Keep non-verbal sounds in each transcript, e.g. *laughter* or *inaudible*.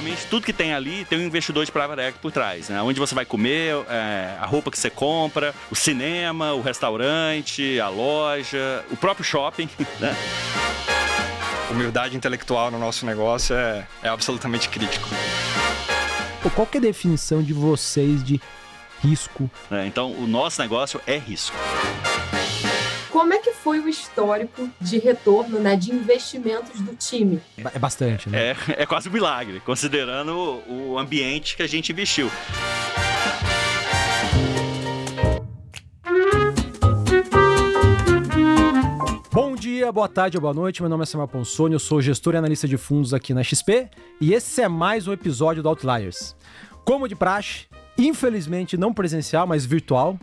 praticamente tudo que tem ali tem um investidor de private equity por trás, né? Onde você vai comer, é, a roupa que você compra, o cinema, o restaurante, a loja, o próprio shopping, *laughs* né? Humildade intelectual no nosso negócio é, é absolutamente crítico. Qual que é a definição de vocês de risco? É, então, o nosso negócio é risco. Como é que foi o histórico de retorno, né, de investimentos do time? É bastante, né? É, é quase um milagre, considerando o ambiente que a gente investiu. Bom dia, boa tarde ou boa noite. Meu nome é Samuel Ponsoni, eu sou gestor e analista de fundos aqui na XP e esse é mais um episódio do Outliers. Como de praxe, Infelizmente, não presencial, mas virtual.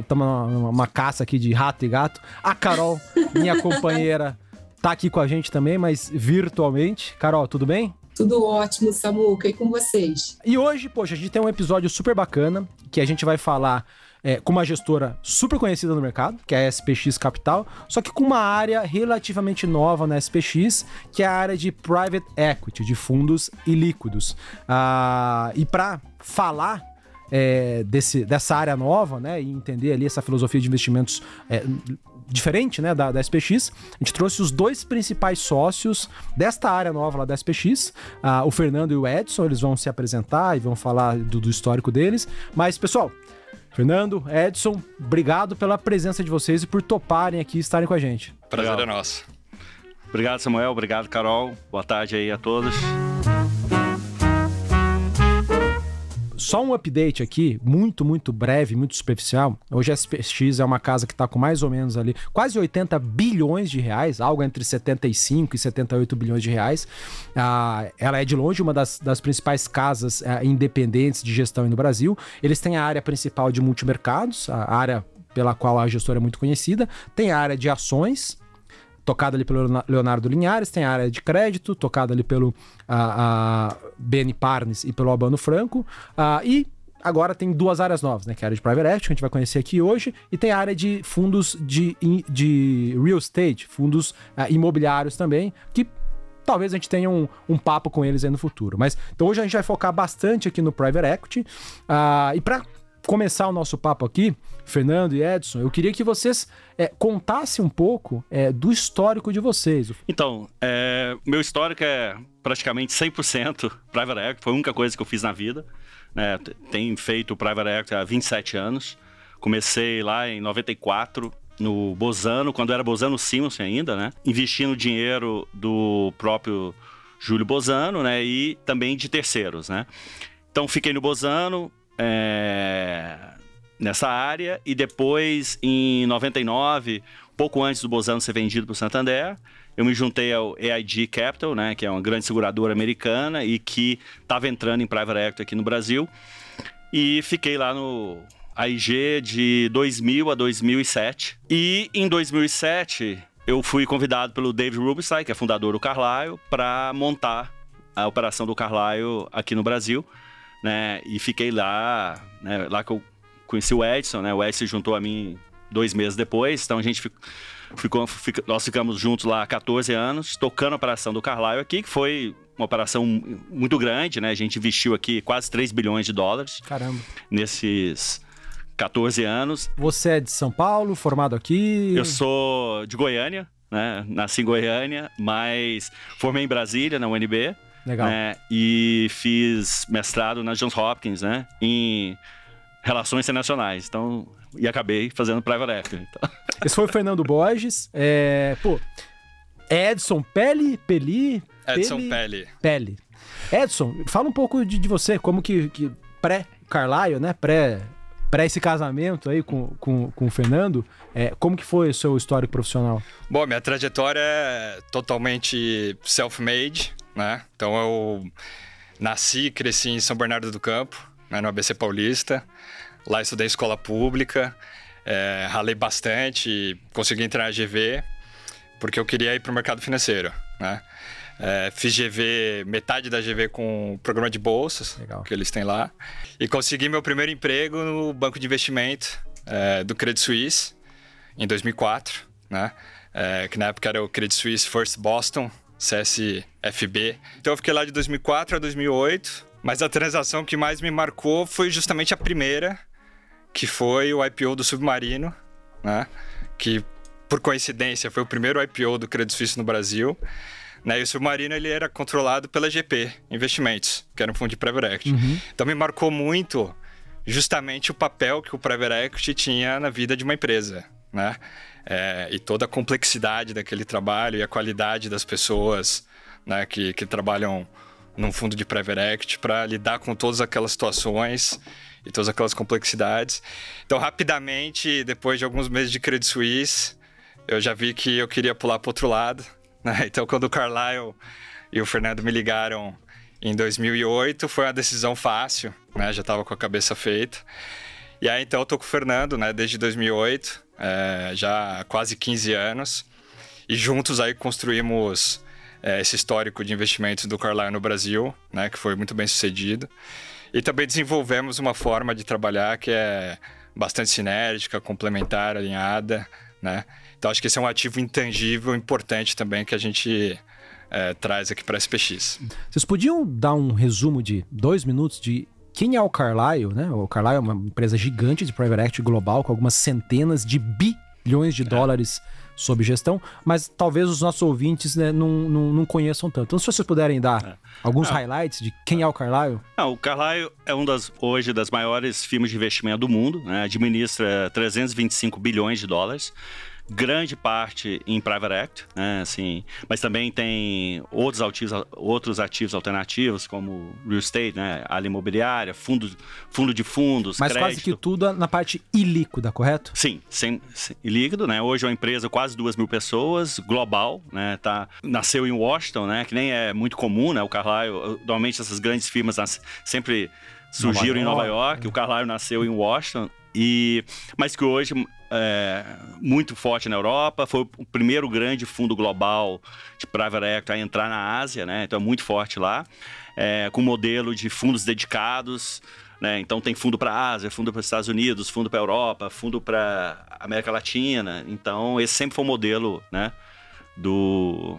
Estamos é, numa caça aqui de rato e gato. A Carol, minha *laughs* companheira, tá aqui com a gente também, mas virtualmente. Carol, tudo bem? Tudo ótimo, Samuca, e com vocês? E hoje, poxa, a gente tem um episódio super bacana que a gente vai falar é, com uma gestora super conhecida no mercado, que é a SPX Capital, só que com uma área relativamente nova na SPX, que é a área de private equity, de fundos ilíquidos. Ah, e para falar é, desse, dessa área nova, né, e entender ali essa filosofia de investimentos é, diferente, né, da, da SPX, a gente trouxe os dois principais sócios desta área nova lá da SPX, uh, o Fernando e o Edson, eles vão se apresentar e vão falar do, do histórico deles, mas, pessoal, Fernando, Edson, obrigado pela presença de vocês e por toparem aqui estarem com a gente. Prazer Legal. é nosso. Obrigado, Samuel. Obrigado, Carol. Boa tarde aí a todos. Só um update aqui, muito, muito breve, muito superficial. Hoje a SPX é uma casa que está com mais ou menos ali quase 80 bilhões de reais, algo entre 75 e 78 bilhões de reais. Ah, ela é de longe uma das, das principais casas ah, independentes de gestão no Brasil. Eles têm a área principal de multimercados, a área pela qual a gestora é muito conhecida, tem a área de ações, tocada ali pelo Leonardo Linhares, tem a área de crédito, tocada ali pelo a, a Parnes e pelo Albano Franco, e agora tem duas áreas novas, né? Que é a área de private equity, que a gente vai conhecer aqui hoje, e tem a área de fundos de, de real estate, fundos uh, imobiliários também, que talvez a gente tenha um, um papo com eles aí no futuro. Mas então hoje a gente vai focar bastante aqui no private equity. Uh, e para começar o nosso papo aqui, Fernando e Edson, eu queria que vocês é, contassem um pouco é, do histórico de vocês. Então, é, meu histórico é praticamente 100% private equity, foi a única coisa que eu fiz na vida. Né? Tenho feito private equity há 27 anos. Comecei lá em 94, no Bozano, quando era Bozano Simonsen ainda, né? Investindo dinheiro do próprio Júlio Bozano, né? E também de terceiros, né? Então, fiquei no Bozano, é, nessa área e depois, em 99, pouco antes do Bozano ser vendido para o Santander, eu me juntei ao AIG Capital, né, que é uma grande seguradora americana e que estava entrando em private equity aqui no Brasil. E fiquei lá no AIG de 2000 a 2007. E em 2007 eu fui convidado pelo Dave Rubinstein, que é fundador do Carlyle, para montar a operação do Carlyle aqui no Brasil né? E fiquei lá, né? Lá que eu conheci o Edson, né? O Edson se juntou a mim dois meses depois, então a gente ficou, ficou nós ficamos juntos lá há 14 anos, tocando a operação do Carlyle aqui, que foi uma operação muito grande, né? A gente investiu aqui quase 3 bilhões de dólares. Caramba. Nesses 14 anos. Você é de São Paulo, formado aqui? Eu sou de Goiânia, né? Nasci em Goiânia, mas formei em Brasília, na UNB. Legal. Né? E fiz mestrado na Johns Hopkins, né? Em relações internacionais. Então, e acabei fazendo private equity. Então. *laughs* Esse foi o Fernando Borges. É, pô, Edson Peli, Peli? Edson Peli. Peli. Edson, fala um pouco de, de você, como que, que pré-Carlyle, né? Pré para esse casamento aí com, com, com o Fernando, é, como que foi o seu histórico profissional? Bom, minha trajetória é totalmente self-made, né? Então eu nasci e cresci em São Bernardo do Campo, né, no ABC Paulista. Lá estudei escola pública, é, ralei bastante, consegui entrar na GV, porque eu queria ir para o mercado financeiro, né? É, fiz GV, metade da GV com o programa de bolsas Legal. que eles têm lá. E consegui meu primeiro emprego no banco de investimento é, do Credit Suisse, em 2004, né? É, que na época era o Credit Suisse First Boston, CSFB. Então eu fiquei lá de 2004 a 2008, mas a transação que mais me marcou foi justamente a primeira, que foi o IPO do Submarino, né? Que por coincidência foi o primeiro IPO do Credit Suisse no Brasil. Né? E o Submarino ele era controlado pela GP Investimentos, que era um fundo de private equity. Uhum. Então me marcou muito justamente o papel que o private equity tinha na vida de uma empresa, né? É, e toda a complexidade daquele trabalho e a qualidade das pessoas né, que, que trabalham num fundo de private equity para lidar com todas aquelas situações e todas aquelas complexidades. Então, rapidamente, depois de alguns meses de Credit Suisse, eu já vi que eu queria pular para outro lado. *laughs* Né? Então, quando o Carlyle e o Fernando me ligaram em 2008, foi uma decisão fácil, né? já estava com a cabeça feita. E aí, então, eu tô com o Fernando, né, desde 2008, é, já quase 15 anos. E juntos aí construímos é, esse histórico de investimentos do Carlyle no Brasil, né, que foi muito bem sucedido. E também desenvolvemos uma forma de trabalhar que é bastante sinérgica, complementar, alinhada, né? Então acho que esse é um ativo intangível importante também que a gente é, traz aqui para a SPX. Vocês podiam dar um resumo de dois minutos de quem é o Carlyle, né? O Carlyle é uma empresa gigante de private equity global com algumas centenas de bilhões de é. dólares sob gestão, mas talvez os nossos ouvintes né, não, não, não, conheçam tanto. Então, se vocês puderem dar é. alguns não. highlights de quem é o Carlyle. O Carlyle é um das, hoje, das maiores firmas de investimento do mundo, né? administra 325 bilhões de dólares grande parte em private equity, né, assim, mas também tem outros ativos, outros ativos alternativos como real estate, né, área imobiliária, fundo, fundo de fundos, Mas crédito. quase que tudo na parte ilíquida, correto? Sim, sem, sem, ilíquido, né? Hoje é uma empresa quase duas mil pessoas, global, né? Tá, nasceu em Washington, né? Que nem é muito comum, né? O Carlyle, normalmente essas grandes firmas sempre surgiram Nova em Nova York, York. o Carlyle nasceu em Washington e mas que hoje é muito forte na Europa, foi o primeiro grande fundo global de private equity a entrar na Ásia, né? Então é muito forte lá, é, com modelo de fundos dedicados. Né? Então tem fundo para Ásia, fundo para os Estados Unidos, fundo para Europa, fundo para América Latina. Então esse sempre foi o modelo, né, do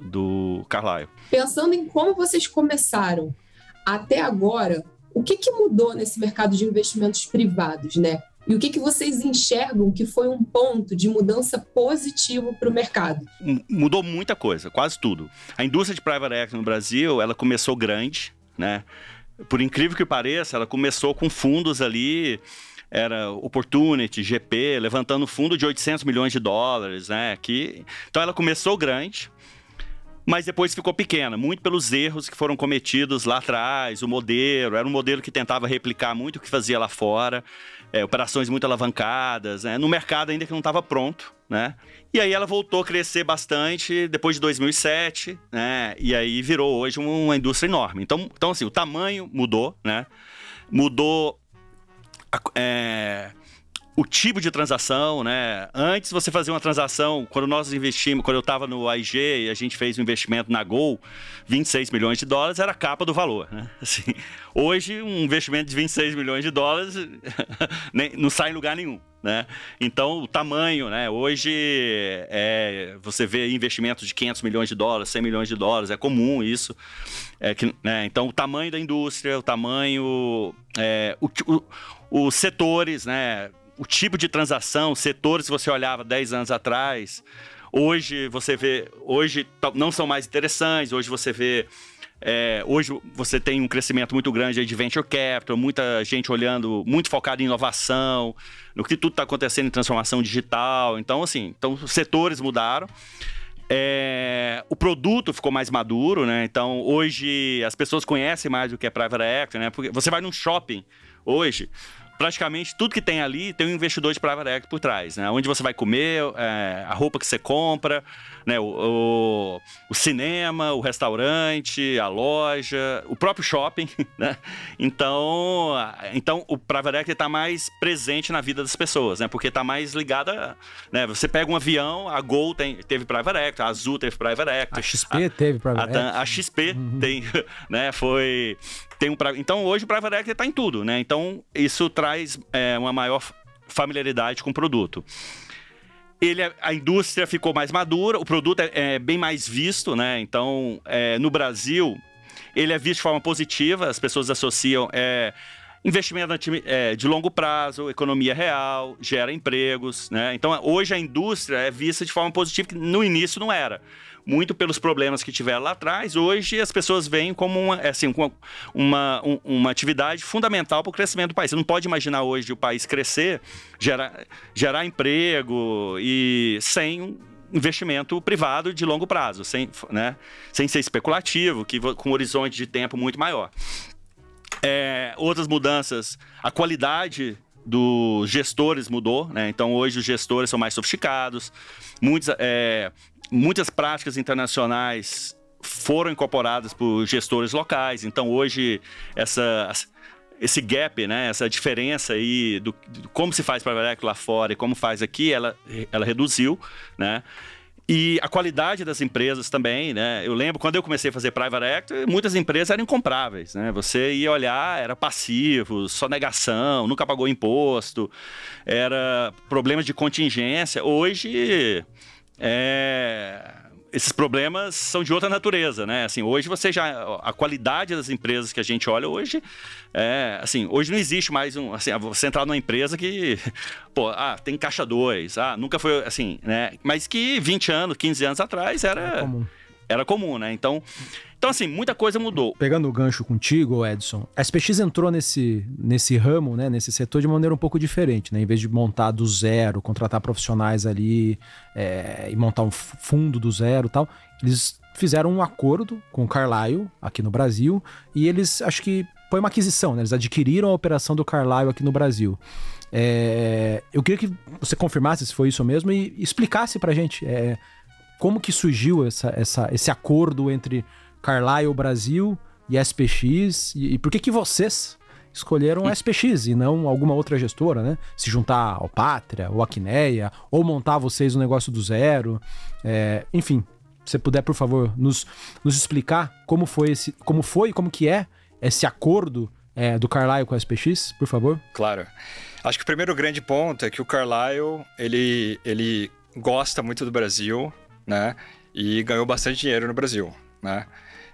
do Carlyle. Pensando em como vocês começaram até agora, o que, que mudou nesse mercado de investimentos privados, né? E o que, que vocês enxergam que foi um ponto de mudança positivo para o mercado? Mudou muita coisa, quase tudo. A indústria de private equity no Brasil, ela começou grande, né? Por incrível que pareça, ela começou com fundos ali era Opportunity, GP, levantando fundo de 800 milhões de dólares, né? Que, então ela começou grande, mas depois ficou pequena, muito pelos erros que foram cometidos lá atrás, o modelo, era um modelo que tentava replicar muito o que fazia lá fora, é, operações muito alavancadas, né, no mercado ainda que não estava pronto, né? E aí ela voltou a crescer bastante depois de 2007, né? E aí virou hoje uma indústria enorme. Então, então assim, o tamanho mudou, né? Mudou é, o tipo de transação, né? Antes você fazia uma transação, quando nós investimos, quando eu estava no AIG e a gente fez um investimento na Gol, 26 milhões de dólares era a capa do valor, né? *laughs* Assim, hoje, um investimento de 26 milhões de dólares *laughs* não sai em lugar nenhum. Né? Então, o tamanho, né? Hoje, é, você vê investimentos de 500 milhões de dólares, 100 milhões de dólares, é comum isso. É que, né? Então, o tamanho da indústria, o tamanho, é, o, o, os setores, né? O tipo de transação, setores que você olhava 10 anos atrás, hoje você vê, hoje não são mais interessantes, hoje você vê é, hoje você tem um crescimento muito grande de venture capital, muita gente olhando, muito focado em inovação, no que tudo está acontecendo em transformação digital. Então, assim, então os setores mudaram. É, o produto ficou mais maduro, né? Então, hoje as pessoas conhecem mais o que é private equity, né? Porque você vai num shopping hoje, praticamente tudo que tem ali tem um investidor de private equity por trás, né? Onde você vai comer, é, a roupa que você compra, né? O, o, o, cinema, o restaurante, a loja, o próprio shopping, *laughs* né? Então, então o private equity está mais presente na vida das pessoas, né? Porque está mais ligada, né? Você pega um avião, a Gol tem, teve private equity, a Azul teve private equity, a XP a, teve private a, equity, a XP uhum. tem, *laughs* né? Foi tem um então hoje o private equity está em tudo, né? Então isso traz é, uma maior familiaridade com o produto. ele, é, a indústria ficou mais madura, o produto é, é bem mais visto, né? Então, é, no Brasil, ele é visto de forma positiva, as pessoas associam é, investimento é, de longo prazo, economia real, gera empregos, né? Então, hoje a indústria é vista de forma positiva, que no início não era muito pelos problemas que tiveram lá atrás, hoje as pessoas veem como uma, é assim, uma, uma atividade fundamental para o crescimento do país. Você não pode imaginar hoje o país crescer, gerar, gerar emprego e sem investimento privado de longo prazo, sem, né, sem ser especulativo, que, com um horizonte de tempo muito maior. É, outras mudanças, a qualidade dos gestores mudou, né? Então hoje os gestores são mais sofisticados, muitos, é, muitas práticas internacionais foram incorporadas por gestores locais. Então hoje essa esse gap, né, essa diferença aí do, do como se faz para equity lá fora e como faz aqui, ela, ela reduziu, né? E a qualidade das empresas também, né? Eu lembro quando eu comecei a fazer private equity, muitas empresas eram incompráveis, né? Você ia olhar, era passivo, só negação, nunca pagou imposto, era problemas de contingência. Hoje, é esses problemas são de outra natureza, né? Assim, hoje você já a qualidade das empresas que a gente olha hoje é, assim, hoje não existe mais um, assim, você entrar numa empresa que, pô, ah, tem caixa 2, ah, nunca foi assim, né? Mas que 20 anos, 15 anos atrás era era comum, era comum né? Então, então, assim, muita coisa mudou. Pegando o gancho contigo, Edson, a SPX entrou nesse, nesse ramo, né, nesse setor de maneira um pouco diferente, né? Em vez de montar do zero, contratar profissionais ali é, e montar um fundo do zero tal, eles fizeram um acordo com o Carlyle aqui no Brasil e eles, acho que foi uma aquisição, né? Eles adquiriram a operação do Carlyle aqui no Brasil. É, eu queria que você confirmasse se foi isso mesmo e explicasse pra gente é, como que surgiu essa, essa, esse acordo entre Carlyle Brasil e SPX. E, e por que, que vocês escolheram SPX e não alguma outra gestora, né? Se juntar ao Pátria, ou Quineia, ou montar vocês um negócio do zero. É, enfim, se você puder, por favor, nos, nos explicar como foi esse, como foi, como que é esse acordo é, do Carlyle com a SPX, por favor? Claro. Acho que o primeiro grande ponto é que o Carlyle, ele, ele gosta muito do Brasil, né? E ganhou bastante dinheiro no Brasil, né?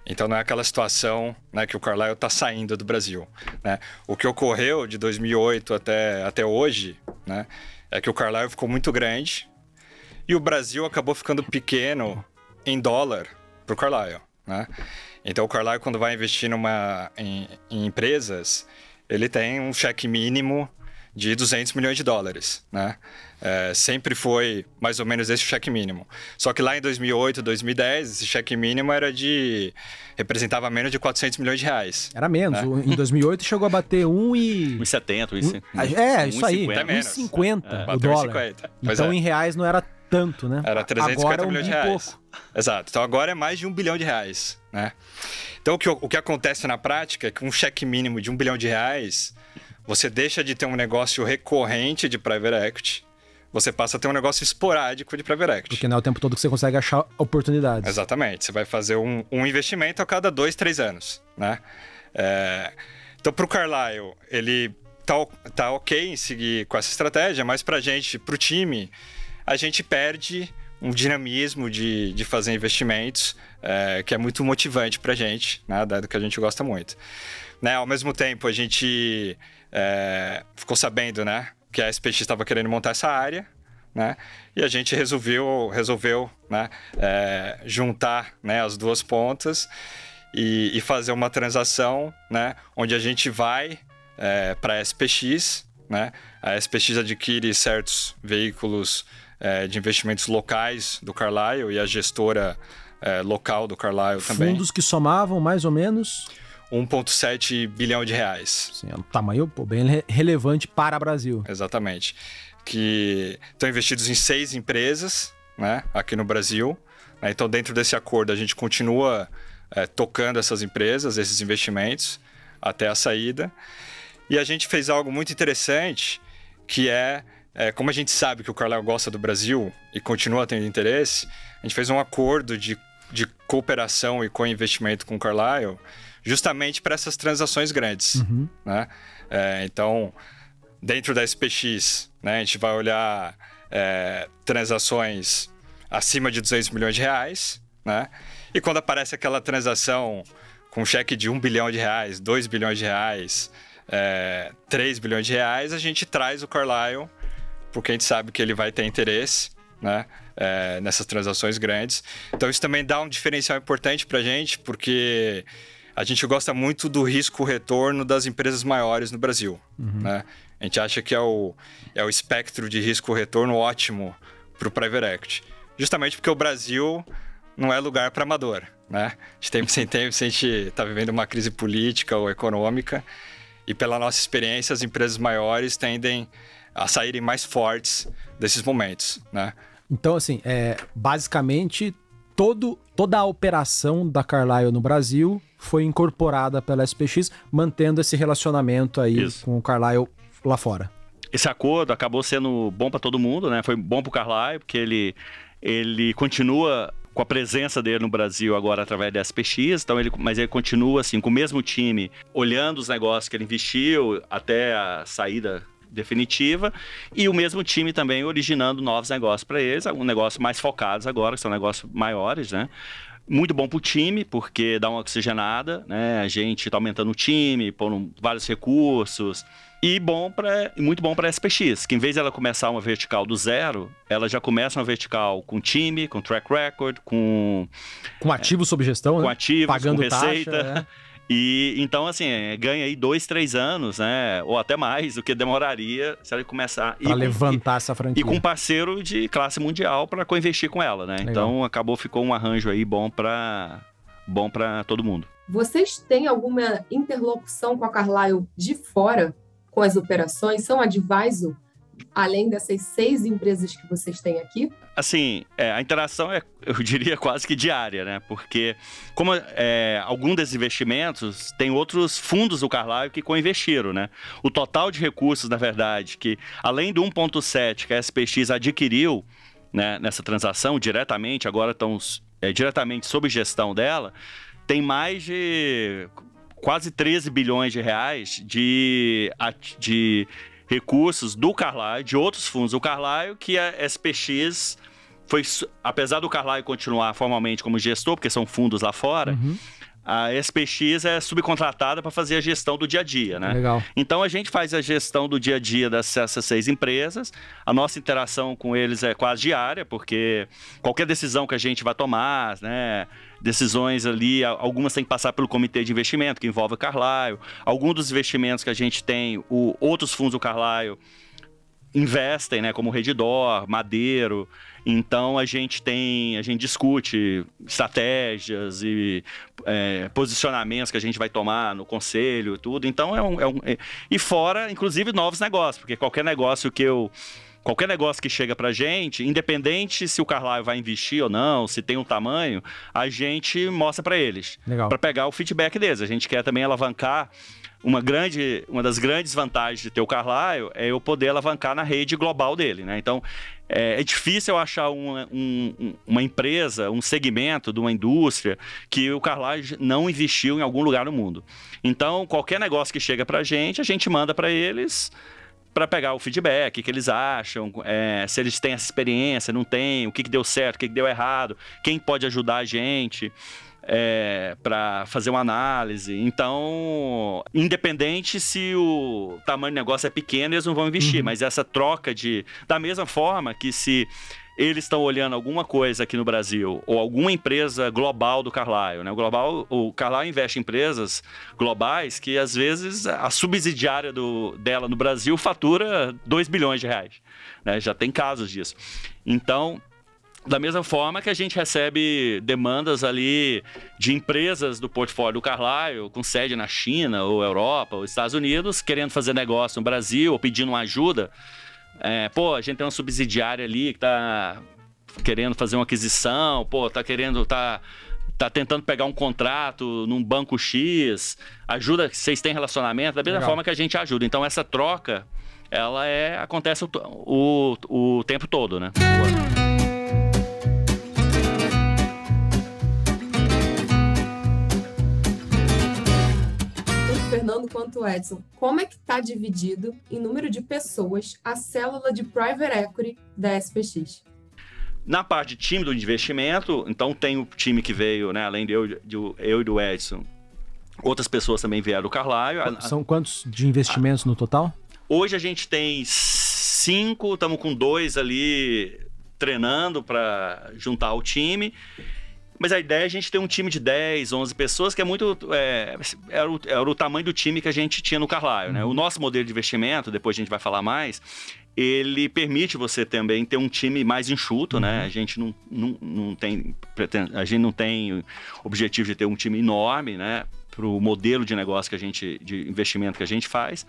Então não é aquela situação né, que o Carlyle está saindo do Brasil. Né? O que ocorreu de 2008 até, até hoje né, é que o Carlyle ficou muito grande e o Brasil acabou ficando pequeno em dólar para o Carlyle. Né? Então o Carlyle, quando vai investir numa, em, em empresas, ele tem um cheque mínimo de 200 milhões de dólares, né? É, sempre foi mais ou menos esse cheque mínimo. Só que lá em 2008, 2010, esse cheque mínimo era de representava menos de 400 milhões de reais. Era menos. Né? Em 2008 chegou a bater 1 e 1,70, um, É, isso aí, 1,50 é. o dólar. Então é. em reais não era tanto, né? Era 350 agora, milhões um de reais. Pouco. Exato. Então agora é mais de um bilhão de reais, né? Então o que, o que acontece na prática é que um cheque mínimo de um bilhão de reais você deixa de ter um negócio recorrente de private equity, você passa a ter um negócio esporádico de private equity. Porque não é o tempo todo que você consegue achar oportunidades. Exatamente. Você vai fazer um, um investimento a cada dois, três anos, né? É... Então, para o Carlyle, ele tá, tá ok em seguir com essa estratégia, mas para a gente, para o time, a gente perde um dinamismo de, de fazer investimentos é, que é muito motivante para a gente, né? Dado que a gente gosta muito. Né? Ao mesmo tempo, a gente é, ficou sabendo, né, que a SPX estava querendo montar essa área, né? E a gente resolveu, resolveu, né, é, juntar, né, as duas pontas e, e, fazer uma transação, né, onde a gente vai é, para a SPX, né? A SPX adquire certos veículos é, de investimentos locais do Carlyle e a gestora é, local do Carlyle também. Fundos que somavam mais ou menos 1,7 bilhão de reais. Sim, é um tamanho pô, bem relevante para o Brasil. Exatamente. Que estão investidos em seis empresas né, aqui no Brasil. Né? Então, dentro desse acordo, a gente continua é, tocando essas empresas, esses investimentos, até a saída. E a gente fez algo muito interessante, que é, é como a gente sabe que o Carlyle gosta do Brasil e continua tendo interesse, a gente fez um acordo de, de cooperação e co-investimento com o Carlyle, justamente para essas transações grandes. Uhum. Né? É, então, dentro da SPX, né, a gente vai olhar é, transações acima de 200 milhões de reais, né? E quando aparece aquela transação com cheque de 1 bilhão de reais, 2 bilhões de reais, é, 3 bilhões de reais, a gente traz o Carlyle, porque a gente sabe que ele vai ter interesse, né? É, nessas transações grandes. Então isso também dá um diferencial importante para a gente, porque a gente gosta muito do risco-retorno das empresas maiores no Brasil. Uhum. Né? A gente acha que é o, é o espectro de risco-retorno ótimo para o private equity. Justamente porque o Brasil não é lugar para amador. Né? De tempo sem tempo, a gente está *laughs* vivendo uma crise política ou econômica, e pela nossa experiência, as empresas maiores tendem a saírem mais fortes desses momentos. Né? Então, assim, é, basicamente, todo, toda a operação da Carlyle no Brasil foi incorporada pela SPX, mantendo esse relacionamento aí Isso. com o Carlyle lá fora. Esse acordo acabou sendo bom para todo mundo, né? Foi bom para o Carlyle, porque ele, ele continua com a presença dele no Brasil agora através da SPX, então ele, mas ele continua assim com o mesmo time, olhando os negócios que ele investiu até a saída definitiva e o mesmo time também originando novos negócios para eles, um negócio mais focados agora, que são negócios maiores, né? Muito bom para o time, porque dá uma oxigenada, né? A gente está aumentando o time, pondo vários recursos. E bom para muito bom para a SPX, que em vez de ela começar uma vertical do zero, ela já começa uma vertical com time, com track record, com com ativo é, sob gestão, com né? ativos, pagando com receita. Taxa, né? *laughs* E então, assim, é, ganha aí dois, três anos, né? Ou até mais do que demoraria se ela começar. Para levantar e, essa franquia. E com um parceiro de classe mundial para co-investir com ela, né? Legal. Então acabou, ficou um arranjo aí bom para bom para todo mundo. Vocês têm alguma interlocução com a Carlyle de fora com as operações? São advisor além dessas seis empresas que vocês têm aqui? Assim, é, a interação é, eu diria, quase que diária, né? Porque, como é, algum desses investimentos, tem outros fundos do Carlyle que co-investiram, né? O total de recursos, na verdade, que além do 1,7 que a SPX adquiriu né, nessa transação diretamente, agora estão é, diretamente sob gestão dela, tem mais de quase 13 bilhões de reais de, de recursos do Carlyle, de outros fundos do Carlyle, que a SPX foi, apesar do Carlyle continuar formalmente como gestor, porque são fundos lá fora, uhum. a SPX é subcontratada para fazer a gestão do dia a dia, né? Legal. Então a gente faz a gestão do dia a dia dessas seis empresas. A nossa interação com eles é quase diária, porque qualquer decisão que a gente vai tomar, né? Decisões ali, algumas têm que passar pelo comitê de investimento, que envolve o Carlyle. Alguns dos investimentos que a gente tem, o, outros fundos do Carlyle investem, né, como Redditor, Madeiro. Então a gente tem, a gente discute estratégias e é, posicionamentos que a gente vai tomar no conselho, tudo. Então é um, é um é, e fora, inclusive novos negócios, porque qualquer negócio que eu qualquer negócio que chega pra gente, independente se o Carlyle vai investir ou não, se tem um tamanho, a gente mostra para eles. Para pegar o feedback deles. A gente quer também alavancar uma grande, uma das grandes vantagens de ter o Carlyle é eu poder alavancar na rede global dele, né? Então, é, é difícil eu achar uma, um, uma empresa, um segmento de uma indústria que o Carlyle não investiu em algum lugar no mundo. Então, qualquer negócio que chega para a gente, a gente manda para eles para pegar o feedback, o que eles acham, é, se eles têm essa experiência, não têm, o que, que deu certo, o que, que deu errado, quem pode ajudar a gente. É, para fazer uma análise. Então, independente se o tamanho do negócio é pequeno, eles não vão investir, uhum. mas essa troca de. Da mesma forma que se eles estão olhando alguma coisa aqui no Brasil ou alguma empresa global do Carlyle, né? O global, o Carlyle investe em empresas globais que às vezes a subsidiária do, dela no Brasil fatura 2 bilhões de reais, né? Já tem casos disso. Então, da mesma forma que a gente recebe demandas ali de empresas do portfólio do Carlyle, com sede na China, ou Europa, ou Estados Unidos, querendo fazer negócio no Brasil, ou pedindo uma ajuda é, pô, a gente tem uma subsidiária ali que tá querendo fazer uma aquisição, pô, tá querendo, tá, tá tentando pegar um contrato num banco X, ajuda, vocês têm relacionamento, da mesma Legal. forma que a gente ajuda. Então essa troca, ela é, acontece o, o, o tempo todo, né? Fernando quanto o Edson, como é que está dividido em número de pessoas a célula de private equity da SPX? Na parte de time do investimento, então tem o time que veio, né, além de eu, de eu e do Edson, outras pessoas também vieram do Carlyle. São quantos de investimentos no total? Hoje a gente tem cinco, estamos com dois ali treinando para juntar o time. Mas a ideia é a gente ter um time de 10, 11 pessoas, que é muito. É, era, o, era, o, tamanho do time que a gente tinha no Carlyle. Né? O nosso modelo de investimento, depois a gente vai falar mais, ele permite você também ter um time mais enxuto, né? uhum. né? A gente não, não, não tem. A gente não tem objetivo de ter um time enorme, né? para o modelo de negócio que a gente, de investimento que a gente faz.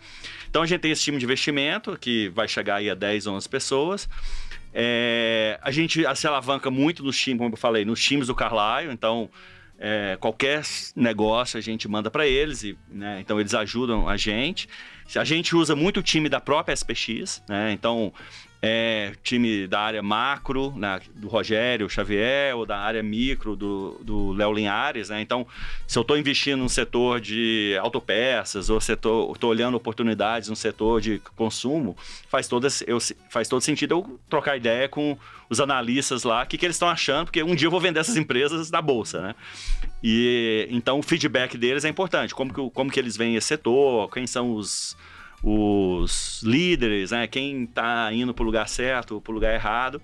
Então a gente tem esse time de investimento que vai chegar aí a 10, 11 pessoas. É, a gente se alavanca muito nos times, como eu falei, nos times do Carlyle, então é, qualquer negócio a gente manda para eles, e, né, então eles ajudam a gente. A gente usa muito o time da própria SPX, né, então é, time da área macro, né, do Rogério Xavier, ou da área micro do Léo Linhares. Né? Então, se eu estou investindo no setor de autopeças, ou estou olhando oportunidades no setor de consumo, faz todo, eu, faz todo sentido eu trocar ideia com os analistas lá, o que, que eles estão achando, porque um dia eu vou vender essas empresas na bolsa. Né? E então o feedback deles é importante, como que, como que eles veem esse setor, quem são os os líderes, né? quem está indo para o lugar certo ou para o lugar errado.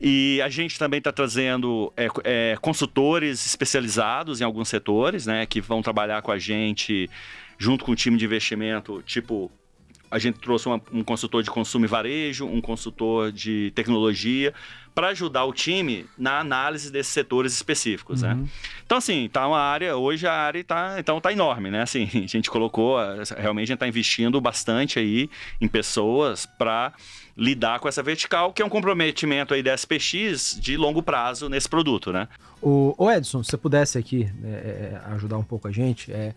E a gente também está trazendo é, é, consultores especializados em alguns setores, né, que vão trabalhar com a gente junto com o time de investimento, tipo a gente trouxe uma, um consultor de consumo e varejo, um consultor de tecnologia, para ajudar o time na análise desses setores específicos, né? uhum. né? Então, assim, tá uma área, hoje a área tá, então tá enorme, né? Assim, *laughs* a gente colocou, realmente a gente está investindo bastante aí em pessoas para lidar com essa vertical, que é um comprometimento aí da SPX de longo prazo nesse produto, né? O, o Edson, se você pudesse aqui é, é, ajudar um pouco a gente, é,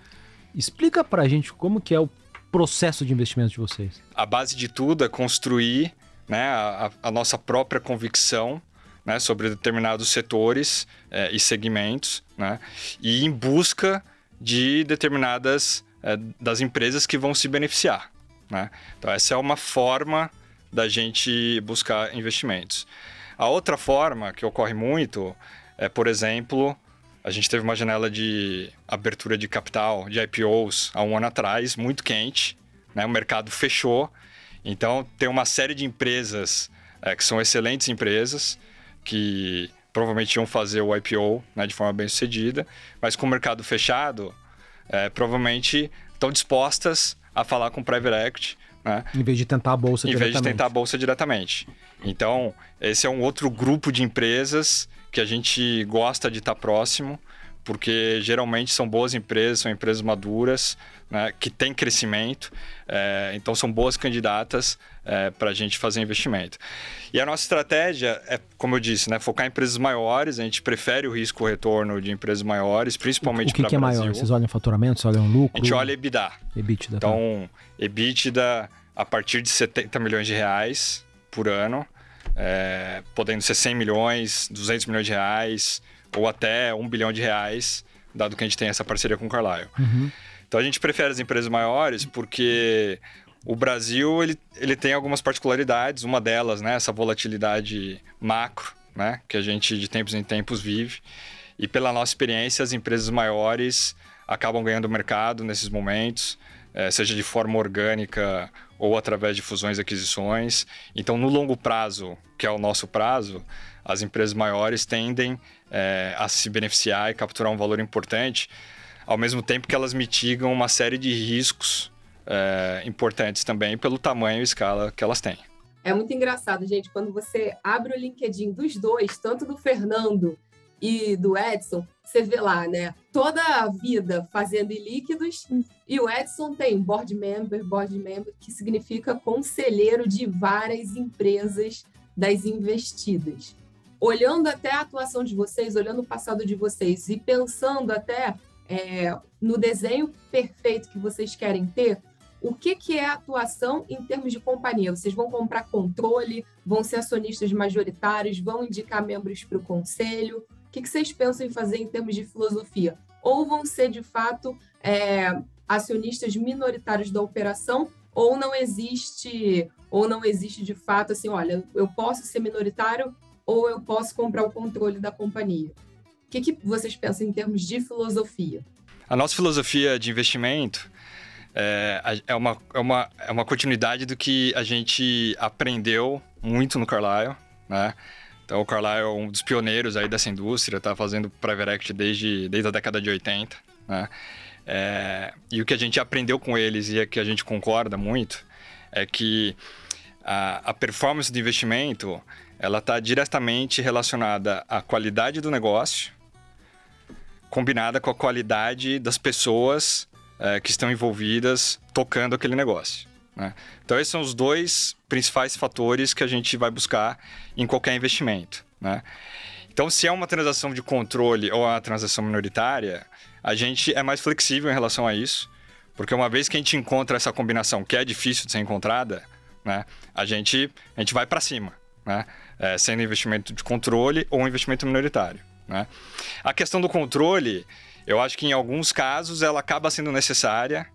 explica para a gente como que é o processo de investimento de vocês? A base de tudo é construir né, a, a nossa própria convicção né, sobre determinados setores é, e segmentos, né, e em busca de determinadas é, das empresas que vão se beneficiar. Né? Então, essa é uma forma da gente buscar investimentos. A outra forma que ocorre muito é, por exemplo, a gente teve uma janela de abertura de capital, de IPOs, há um ano atrás, muito quente. Né? O mercado fechou. Então, tem uma série de empresas é, que são excelentes empresas, que provavelmente iam fazer o IPO né, de forma bem sucedida, mas com o mercado fechado, é, provavelmente estão dispostas a falar com o private equity. Né? Em vez de tentar a bolsa em diretamente. Em vez de tentar a bolsa diretamente. Então, esse é um outro grupo de empresas que a gente gosta de estar próximo, porque geralmente são boas empresas, são empresas maduras, né, que têm crescimento, é, então são boas candidatas é, para a gente fazer investimento. E a nossa estratégia é, como eu disse, né, focar em empresas maiores, a gente prefere o risco-retorno de empresas maiores, principalmente para o que, que é maior? Vocês olham faturamento, vocês olham lucro? A gente olha EBITDA. EBITDA. Tá. Então. EBITDA a partir de 70 milhões de reais por ano, é, podendo ser 100 milhões, 200 milhões de reais ou até 1 bilhão de reais, dado que a gente tem essa parceria com o Carlyle. Uhum. Então a gente prefere as empresas maiores porque o Brasil ele, ele tem algumas particularidades, uma delas, né, essa volatilidade macro, né, que a gente de tempos em tempos vive. E pela nossa experiência, as empresas maiores acabam ganhando mercado nesses momentos, é, seja de forma orgânica ou através de fusões e aquisições. Então, no longo prazo, que é o nosso prazo, as empresas maiores tendem é, a se beneficiar e capturar um valor importante, ao mesmo tempo que elas mitigam uma série de riscos é, importantes também pelo tamanho e escala que elas têm. É muito engraçado, gente, quando você abre o LinkedIn dos dois, tanto do Fernando e do Edson, você vê lá, né? Toda a vida fazendo ilíquidos e o Edson tem board member, board member, que significa conselheiro de várias empresas das investidas. Olhando até a atuação de vocês, olhando o passado de vocês e pensando até é, no desenho perfeito que vocês querem ter, o que, que é atuação em termos de companhia? Vocês vão comprar controle, vão ser acionistas majoritários, vão indicar membros para o conselho? O que, que vocês pensam em fazer em termos de filosofia? Ou vão ser, de fato, é, acionistas minoritários da operação ou não existe ou não existe de fato assim, olha, eu posso ser minoritário ou eu posso comprar o controle da companhia. O que, que vocês pensam em termos de filosofia? A nossa filosofia de investimento é, é, uma, é, uma, é uma continuidade do que a gente aprendeu muito no Carlyle, né? Então, o Carlyle é um dos pioneiros aí dessa indústria, está fazendo private equity desde, desde a década de 80, né? É, e o que a gente aprendeu com eles e é que a gente concorda muito é que a, a performance do investimento ela está diretamente relacionada à qualidade do negócio, combinada com a qualidade das pessoas é, que estão envolvidas tocando aquele negócio. Né? Então, esses são os dois principais fatores que a gente vai buscar em qualquer investimento. Né? Então, se é uma transação de controle ou uma transação minoritária, a gente é mais flexível em relação a isso, porque uma vez que a gente encontra essa combinação que é difícil de ser encontrada, né, a, gente, a gente vai para cima, né, é, sendo investimento de controle ou investimento minoritário. Né. A questão do controle, eu acho que em alguns casos ela acaba sendo necessária,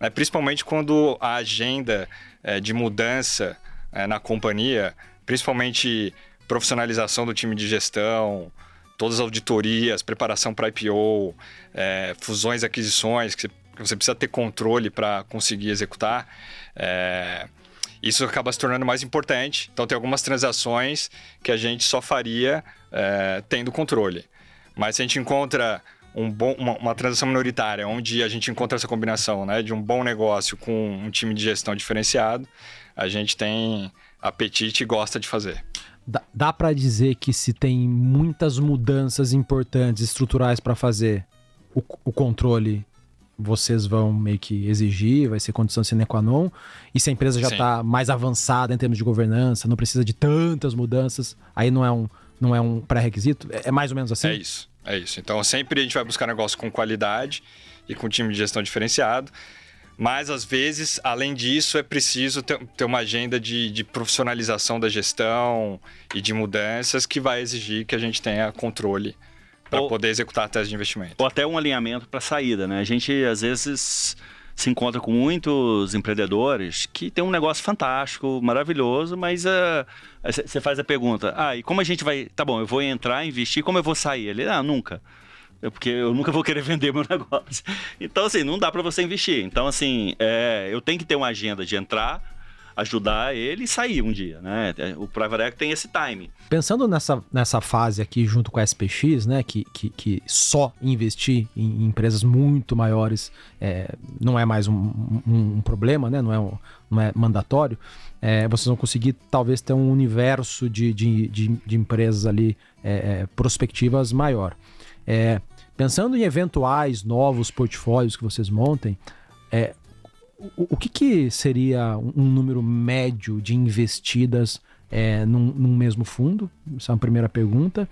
né, principalmente quando a agenda é, de mudança é, na companhia, principalmente profissionalização do time de gestão, todas as auditorias, preparação para IPO, é, fusões, aquisições, que você precisa ter controle para conseguir executar. É, isso acaba se tornando mais importante. Então, tem algumas transações que a gente só faria é, tendo controle. Mas se a gente encontra um bom, uma, uma, transação minoritária, onde a gente encontra essa combinação né, de um bom negócio com um time de gestão diferenciado, a gente tem apetite e gosta de fazer. Dá, dá para dizer que se tem muitas mudanças importantes estruturais para fazer, o, o, controle vocês vão meio que exigir, vai ser condição sine qua non. E se a empresa já está mais avançada em termos de governança, não precisa de tantas mudanças, aí não é um, não é um pré-requisito? É, é mais ou menos assim? É isso, é isso. Então sempre a gente vai buscar negócio com qualidade e com time de gestão diferenciado. Mas, às vezes, além disso, é preciso ter, ter uma agenda de, de, profissionalização da gestão e de mudanças que vai exigir que a gente tenha controle para poder executar a tese de investimento. Ou até um alinhamento para saída, né? A gente, às vezes, se encontra com muitos empreendedores que tem um negócio fantástico, maravilhoso, mas você uh, faz a pergunta, ah, e como a gente vai... Tá bom, eu vou entrar, investir, como eu vou sair? Ele, ah, nunca. Porque eu nunca vou querer *laughs* vender meu negócio. Então, assim, não dá para você investir. Então, assim, é, eu tenho que ter uma agenda de entrar, ajudar ele e sair um dia, né? O Private Equity tem esse time. Pensando nessa, nessa fase aqui junto com a SPX, né, que, que, que só investir em empresas muito maiores é, não é mais um, um, um, problema, né? Não é, um, não é mandatório. É, vocês vão conseguir talvez ter um universo de, de, de, de empresas ali é, é prospectivas maior. É, pensando em eventuais novos portfólios que vocês montem, é, o, que, que, seria um número médio de investidas é, num, num, mesmo fundo? Essa é uma primeira pergunta.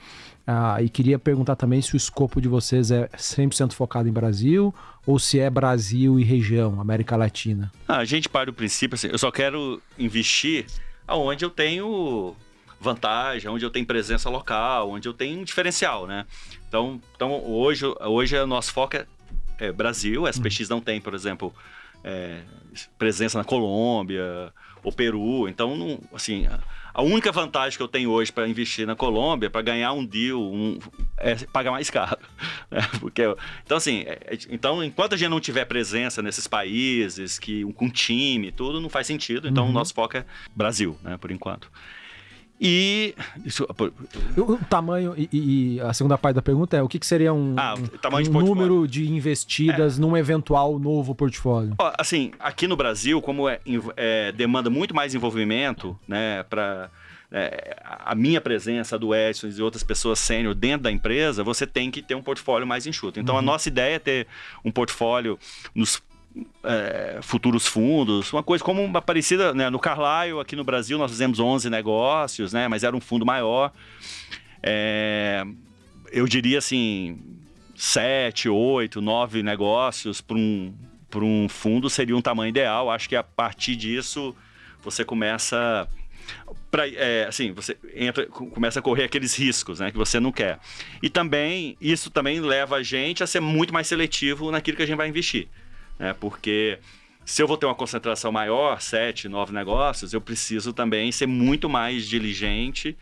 Ah, e queria perguntar também se o escopo de vocês é 100% focado em Brasil ou se é Brasil e região, América Latina. Ah, a gente para do princípio assim, eu só quero investir aonde eu tenho vantagem, onde eu tenho presença local, onde eu tenho um diferencial, né? Então, então hoje, hoje o nosso foco é, é Brasil, a SPX não tem, por exemplo, é, presença na Colômbia ou Peru. Então, não, assim, a única vantagem que eu tenho hoje para investir na Colômbia, para ganhar um deal, um, é pagar mais caro. *laughs* Né? Porque, então, assim, é, é, então, enquanto a gente não tiver presença nesses países, que, com time, tudo, não faz sentido. Então, uhum. o nosso foco é Brasil, né, por enquanto. E. Isso, o tamanho e, e, a segunda parte da pergunta é: o que, que seria um, ah, um de número de investidas é. num eventual novo portfólio? Ó, assim, aqui no Brasil, como é, é demanda muito mais envolvimento, né, para. É, a minha presença do Edson e outras pessoas sênior dentro da empresa, você tem que ter um portfólio mais enxuto. Então, uhum. a nossa ideia é ter um portfólio nos é, futuros fundos, uma coisa como uma parecida né, no Carlyle, aqui no Brasil nós fizemos 11 negócios, né, mas era um fundo maior. É, eu diria assim, 7, 8, 9 negócios para um, um fundo seria um tamanho ideal. Acho que a partir disso você começa Pra, é, assim, você entra, começa a correr aqueles riscos né, que você não quer. E também, isso também leva a gente a ser muito mais seletivo naquilo que a gente vai investir. Né? Porque se eu vou ter uma concentração maior, sete, nove negócios, eu preciso também ser muito mais diligente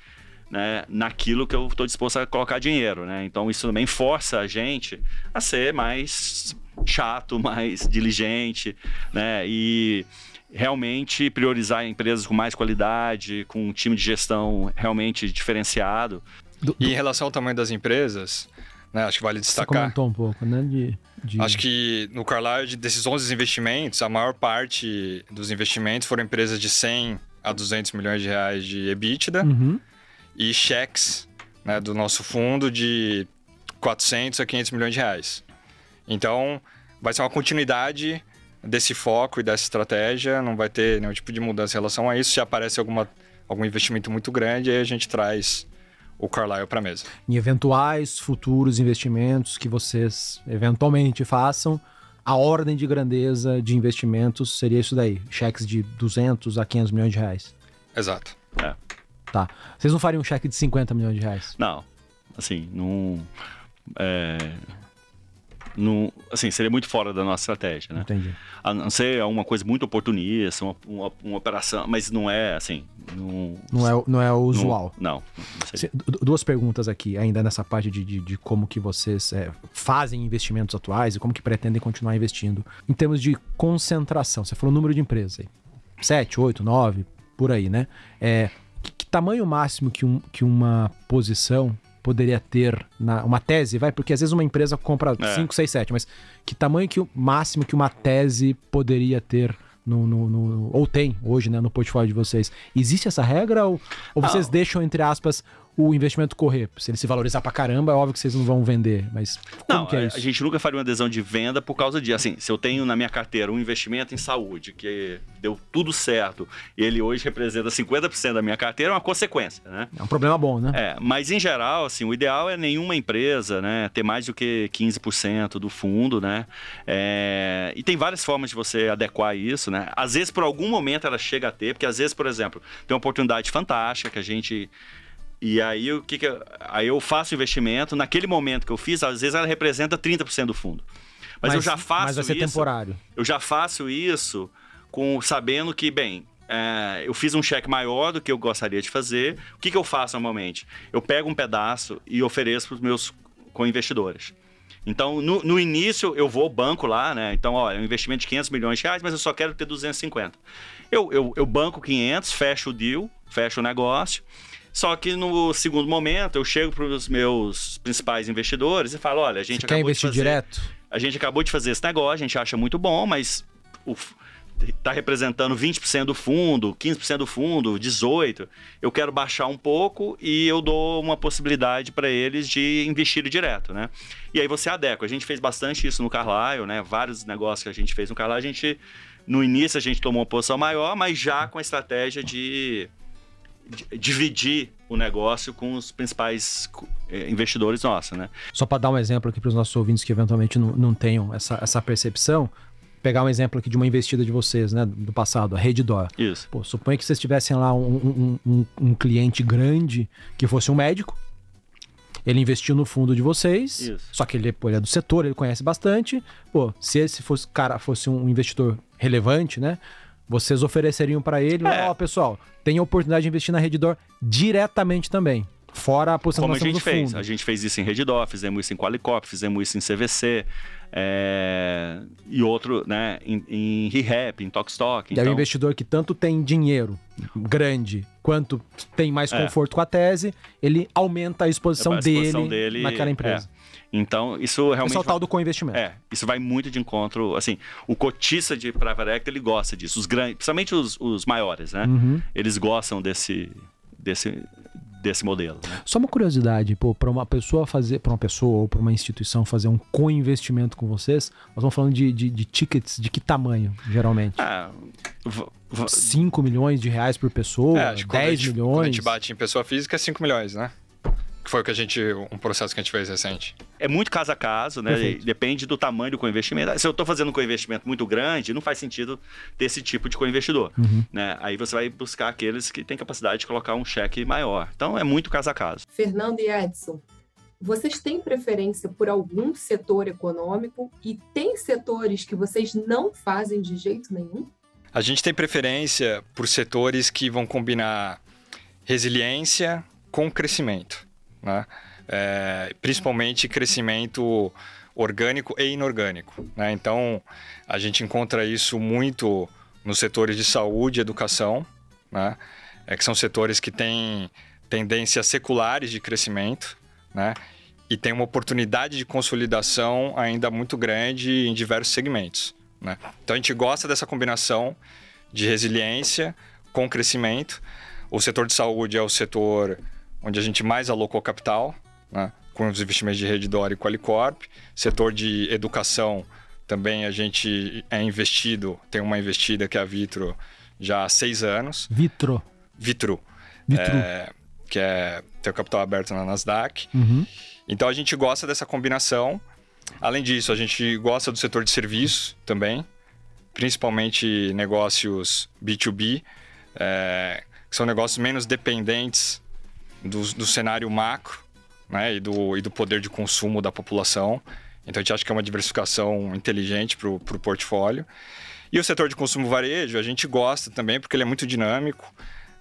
né, naquilo que eu estou disposto a colocar dinheiro. Né? Então, isso também força a gente a ser mais chato, *laughs* mais diligente, né? E realmente priorizar empresas com mais qualidade, com um time de gestão realmente diferenciado. Do, do... E em relação ao tamanho das empresas, né, acho que vale destacar. Você comentou um pouco, né? De, de... Acho que no Carlyle, desses 11 investimentos, a maior parte dos investimentos foram empresas de 100 a 200 milhões de reais de EBITDA uhum. e cheques né, do nosso fundo de 400 a 500 milhões de reais. Então, vai ser uma continuidade desse foco e dessa estratégia, não vai ter nenhum tipo de mudança em relação a isso. Se aparece alguma, algum investimento muito grande, aí a gente traz o Carlyle para a mesa. Em eventuais futuros investimentos que vocês eventualmente façam, a ordem de grandeza de investimentos seria isso daí, cheques de 200 a 500 milhões de reais. Exato. É. Tá. Vocês não fariam um cheque de 50 milhões de reais? Não. Assim, não... É não, assim, seria muito fora da nossa estratégia, né? Entendi. A não ser uma coisa muito oportunista, uma, uma, uma operação, mas não é assim. Não, não, é, não é o usual. Não. não Duas perguntas aqui, ainda nessa parte de, de, de como que vocês é, fazem investimentos atuais e como que pretendem continuar investindo. Em termos de concentração, você falou o número de empresas aí. Sete, oito, nove, por aí, né? É, que, que tamanho máximo que, um, que uma posição poderia ter na, uma tese, vai? Porque às vezes uma empresa compra 5, 6, 7, mas que tamanho que o máximo que uma tese poderia ter no, no, no, ou tem hoje, né, no portfólio de vocês. Existe essa regra ou, ou vocês deixam, entre aspas, o investimento correr? Se ele se valorizar pra caramba, é óbvio que vocês não vão vender, mas como não, que é, é isso? A gente nunca faria uma adesão de venda por causa disso. Assim, se eu tenho na minha carteira um investimento em saúde que deu tudo certo ele hoje representa 50% da minha carteira, é uma consequência, né? É um problema bom, né? É, mas em geral, assim, o ideal é nenhuma empresa, né, ter mais do que 15% do fundo, né? É, e tem várias formas de você adequar isso, né? Às vezes, por algum momento, ela chega a ter, porque às vezes, por exemplo, tem uma oportunidade fantástica que a gente e aí o que, que eu, aí eu faço investimento, naquele momento que eu fiz, às vezes ela representa 30% do fundo. Mas, mas, eu já faço mas vai ser isso. temporário. Eu já faço isso com sabendo que, bem, é, eu fiz um cheque maior do que eu gostaria de fazer. O que, que eu faço normalmente? Eu pego um pedaço e ofereço para os meus co-investidores. Então, no, no, início, eu vou ao banco lá, né? Então, olha, é um investimento de 500 milhões de reais, mas eu só quero ter 250. Eu, eu, eu banco 500, fecho o deal, fecho o negócio. Só que no segundo momento eu chego para os meus principais investidores e falo: olha, a gente Você quer investir fazer, direto? A gente acabou de fazer esse negócio, a gente acha muito bom, mas está representando 20% do fundo, 15% do fundo, 18%. Eu quero baixar um pouco e eu dou uma possibilidade para eles de investir direto, né? E aí você adequa. A gente fez bastante isso no Carlyle, né? Vários negócios que a gente fez no Carlyle, a gente no início a gente tomou uma posição maior, mas já com a estratégia de dividir o negócio com os principais eh, investidores nossos, né? Só para dar um exemplo aqui para os nossos ouvintes que eventualmente não, não tenham essa, essa percepção, pegar um exemplo aqui de uma investida de vocês, né, do passado, a Reddor. Isso. Pô, suponha que vocês tivessem lá um, um, um, um, cliente grande que fosse um médico, ele investiu no fundo de vocês, Isso. só que ele, pô, ele é do setor, ele conhece bastante. Pô, se esse fosse cara fosse um investidor relevante, né? Vocês ofereceriam para ele, ó, é. oh, pessoal, tem a oportunidade de investir na Redditor diretamente também. Fora a posição Como a gente fez. Fundo. A gente fez isso em Reddor, fizemos isso em Qualicop, fizemos isso em CVC. É... E outro, né, em, em ReHap, em Talkstock. E então... aí o investidor que tanto tem dinheiro grande quanto tem mais é. conforto com a tese, ele aumenta a exposição, a exposição dele, dele, naquela empresa. É. Então, isso realmente. Esse é o tal do co-investimento. É, isso vai muito de encontro. Assim, o cotista de private equity, ele gosta disso. Os grandes, principalmente os, os maiores, né? Uhum. Eles gostam desse, desse, desse modelo. Né? Só uma curiosidade, pô, para uma pessoa fazer, para uma pessoa ou para uma instituição fazer um co-investimento com vocês, nós estamos falando de, de, de tickets de que tamanho, geralmente? Ah, 5 milhões de reais por pessoa, é, 10 milhões. Quando a gente bate em pessoa física, 5 milhões, né? Que foi o que a gente, um processo que a gente fez recente. É muito caso a caso, né? Depende do tamanho do co-investimento. Se eu estou fazendo um co-investimento muito grande, não faz sentido ter esse tipo de co-investidor. Uhum. Né? Aí você vai buscar aqueles que têm capacidade de colocar um cheque maior. Então é muito caso a caso. Fernando e Edson, vocês têm preferência por algum setor econômico e tem setores que vocês não fazem de jeito nenhum? A gente tem preferência por setores que vão combinar resiliência com crescimento, né? É, principalmente crescimento orgânico e inorgânico. Né? Então, a gente encontra isso muito nos setores de saúde e educação, né? é, que são setores que têm tendências seculares de crescimento, né? e tem uma oportunidade de consolidação ainda muito grande em diversos segmentos. Né? Então, a gente gosta dessa combinação de resiliência com crescimento. O setor de saúde é o setor onde a gente mais alocou capital, né? com os investimentos de Redditor e Qualicorp. Setor de educação também a gente é investido, tem uma investida que é a Vitro já há seis anos. Vitro. Vitro. Vitro. É, que é ter o capital aberto na Nasdaq. Uhum. Então a gente gosta dessa combinação. Além disso, a gente gosta do setor de serviços também, principalmente negócios B2B, é, que são negócios menos dependentes do, do cenário macro né, e, do, e do poder de consumo da população. Então a gente acha que é uma diversificação inteligente para o portfólio. E o setor de consumo varejo, a gente gosta também porque ele é muito dinâmico,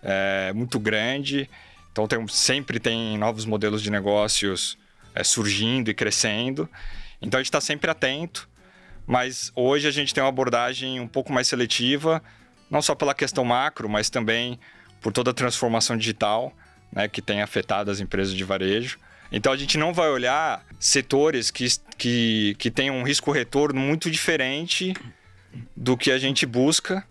é muito grande. Então tem, sempre tem novos modelos de negócios é, surgindo e crescendo. Então a gente está sempre atento mas hoje a gente tem uma abordagem um pouco mais seletiva, não só pela questão macro, mas também por toda a transformação digital né, que tem afetado as empresas de varejo. Então a gente não vai olhar setores que, que, que têm um risco-retorno muito diferente do que a gente busca.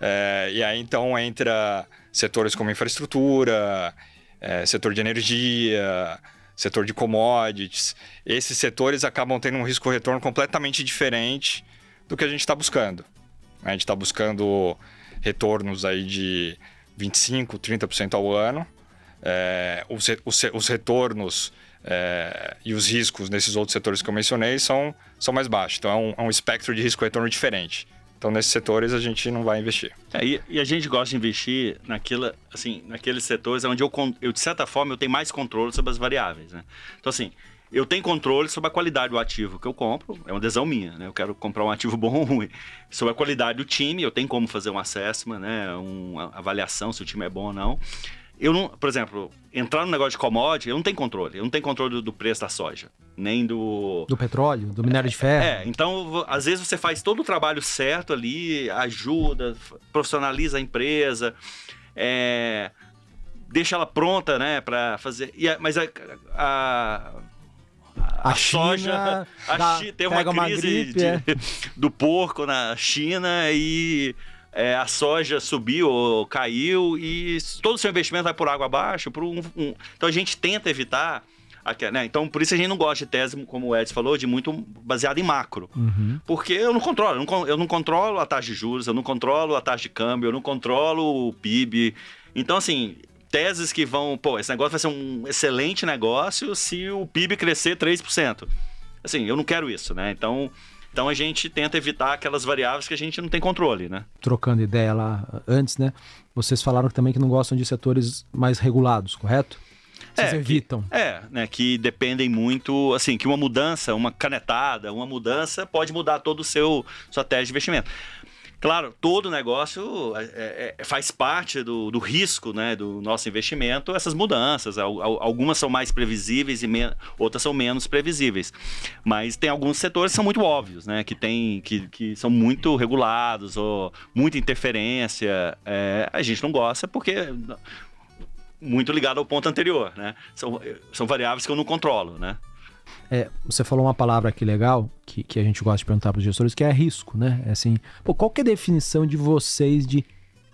É, e aí então entra setores como infraestrutura, é, setor de energia, setor de commodities. Esses setores acabam tendo um risco-retorno completamente diferente do que a gente está buscando. A gente está buscando retornos aí de 25%, 30% ao ano. É, os, os, os, retornos é, e os riscos nesses outros setores que eu mencionei são, são mais baixos. Então é um, é um espectro de risco-retorno diferente. Então, nesses setores, a gente não vai investir. É, e, e, a gente gosta de investir naquilo, assim, naqueles setores onde eu, eu, de certa forma, eu tenho mais controle sobre as variáveis. Né? Então, assim, eu tenho controle sobre a qualidade do ativo que eu compro, é uma decisão minha, né? Eu quero comprar um ativo bom ou ruim. Sobre a qualidade do time, eu tenho como fazer um assessment, né? Uma avaliação se o time é bom ou não. Eu não, por exemplo, entrar no negócio de commodity, eu não tenho controle. Eu não tenho controle do, do preço da soja, nem do. Do petróleo, do minério de ferro. É, então, às vezes você faz todo o trabalho certo ali, ajuda, profissionaliza a empresa, é, deixa ela pronta, né, para fazer. E a, mas a, a a, a soja a dá, tem uma crise uma gripe, de, é. *laughs* do porco na China e é, a soja subiu ou caiu e todo o seu investimento vai por água abaixo. Por um, um... Então a gente tenta evitar. Né? Então, por isso a gente não gosta de tese, como o Edson falou, de muito baseado em macro. Uhum. Porque eu não controlo. Eu não, eu não controlo a taxa de juros, eu não controlo a taxa de câmbio, eu não controlo o PIB. Então, assim, teses que vão, pô, esse negócio vai ser um excelente negócio se o PIB crescer 3%. Assim, eu não quero isso, né? Então, então a gente tenta evitar aquelas variáveis que a gente não tem controle, né? Trocando ideia lá antes, né? Vocês falaram também que não gostam de setores mais regulados, correto? Vocês é, evitam. Que, é, né? Que dependem muito, assim, que uma mudança, uma canetada, uma mudança pode mudar todo o seu sua tese de investimento. Claro, todo negócio é, é, é, faz parte do, do, risco né, do nosso investimento, essas mudanças. Algumas são mais previsíveis e outras são menos previsíveis. Mas tem alguns setores que são muito óbvios, né, que, tem, que, que são muito regulados ou muita interferência. É, a gente não gosta porque muito ligado ao ponto anterior. Né? São, são variáveis que eu não controlo. Né? É, você falou uma palavra aqui legal, que, que a gente gosta de perguntar para os gestores, que é risco, né? É assim, pô, qual que é a definição de vocês de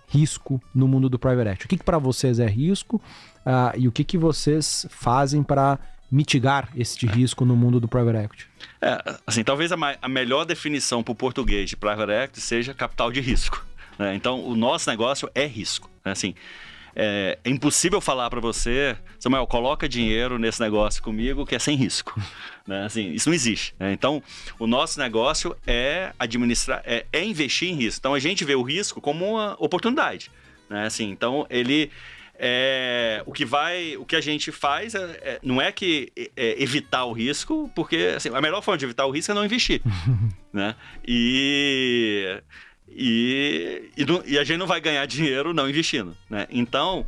risco no mundo do private equity? O que, que para vocês é risco uh, e o que, que vocês fazem para mitigar este risco no mundo do private equity? É, assim, talvez a, a melhor definição para o português de private equity seja capital de risco. Né? Então, o nosso negócio é risco. Né? Assim, é, é impossível falar para você, Samuel, coloca dinheiro nesse negócio comigo que é sem risco. *laughs* Né? Assim, isso não existe. Né? Então, o nosso negócio é administrar, é, é, investir em risco. Então, a gente vê o risco como uma oportunidade. Né? Assim, então, ele é, o que vai, o que a gente faz é, é, não é que é, evitar o risco, porque assim, a melhor forma de evitar o risco é não investir, *laughs* né? E e, e, e, a gente não vai ganhar dinheiro não investindo, né? Então,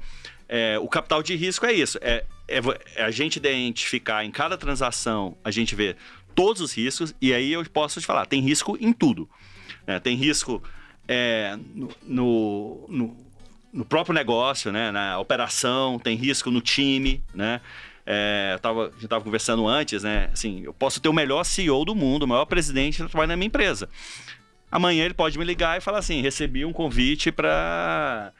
é, o capital de risco é isso, é, é, é a gente identificar em cada transação, a gente vê todos os riscos e aí eu posso te falar, tem risco em tudo, né? Tem risco é, no, no, no, próprio negócio, né? na operação, tem risco no time, né? É, tava, a gente estava conversando antes, né? Assim, eu posso ter o melhor CEO do mundo, o maior presidente que trabalha na minha empresa. Amanhã ele pode me ligar e falar assim: recebi um convite para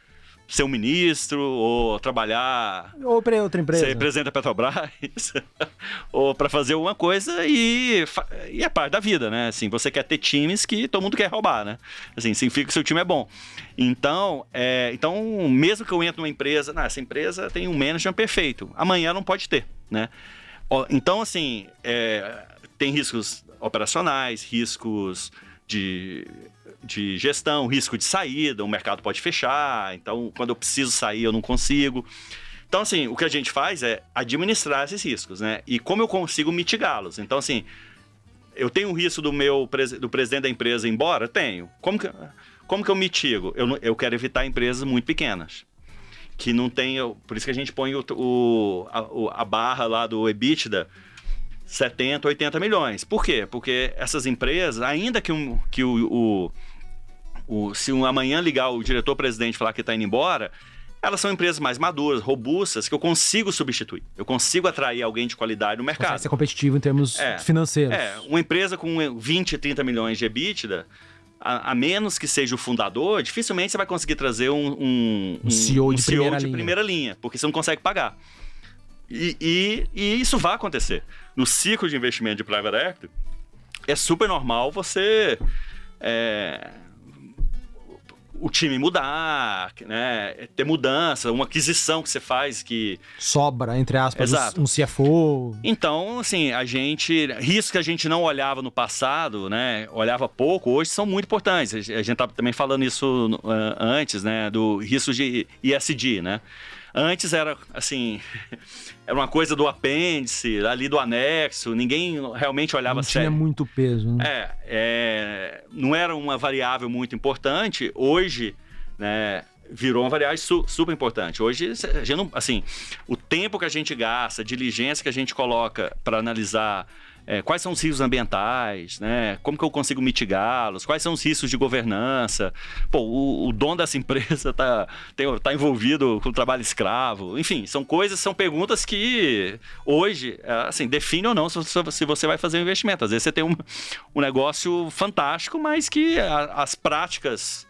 ser um ministro, ou trabalhar. Ou para outra empresa. Ser presidente da Petrobras, *laughs* ou para fazer uma coisa e, e é parte da vida, né? Assim, você quer ter times que todo mundo quer roubar, né? Assim, significa que seu time é bom. Então, é, então mesmo que eu entre numa empresa, não, essa empresa tem um manager perfeito, amanhã não pode ter, né? Então, assim, é, tem riscos operacionais, riscos de de gestão, risco de saída, o mercado pode fechar, então quando eu preciso sair eu não consigo. Então, assim, o que a gente faz é administrar esses riscos, né? E como eu consigo mitigá-los. Então, assim, eu tenho o risco do meu do presidente da empresa ir embora? Tenho. Como que, como que eu mitigo? Eu, eu quero evitar empresas muito pequenas. Que não tenham. Por isso que a gente põe o, o a, a barra lá do EBITDA 70, 80 milhões. Por quê? Porque essas empresas, ainda que, um, que o, o o, se um, amanhã ligar o diretor-presidente e falar que está indo embora, elas são empresas mais maduras, robustas, que eu consigo substituir. Eu consigo atrair alguém de qualidade no mercado. Consegue ser competitivo em termos é, financeiros. É, uma empresa com 20, 30 milhões de EBITDA, a, a, menos que seja o fundador, dificilmente você vai conseguir trazer um, um, um CEO, de, um CEO primeira de primeira linha, porque você não consegue pagar. E, e, e, isso vai acontecer. No ciclo de investimento de private equity, é super normal você... É, o time mudar, né? Ter mudança, uma aquisição que você faz que. Sobra, entre aspas, Exato. um CFO. Então, assim, a gente. Riscos que a gente não olhava no passado, né? Olhava pouco, hoje são muito importantes. A gente estava também falando isso uh, antes, né? Do risco de ISD, né? Antes era assim, *laughs* era uma coisa do apêndice, ali do anexo, ninguém realmente olhava não sério. Tinha muito peso, né? É, é, não era uma variável muito importante. Hoje, né, virou uma variável su super importante. Hoje, a gente não, assim, o tempo que a gente gasta, a diligência que a gente coloca para analisar é, quais são os riscos ambientais, né? Como que eu consigo mitigá-los? Quais são os riscos de governança? Pô, o, o dono dessa *laughs* empresa está tá envolvido com o trabalho escravo. Enfim, são coisas, são perguntas que hoje, é, assim, define ou não se, se você vai fazer um investimento. Às vezes você tem um, um negócio fantástico, mas que a, as práticas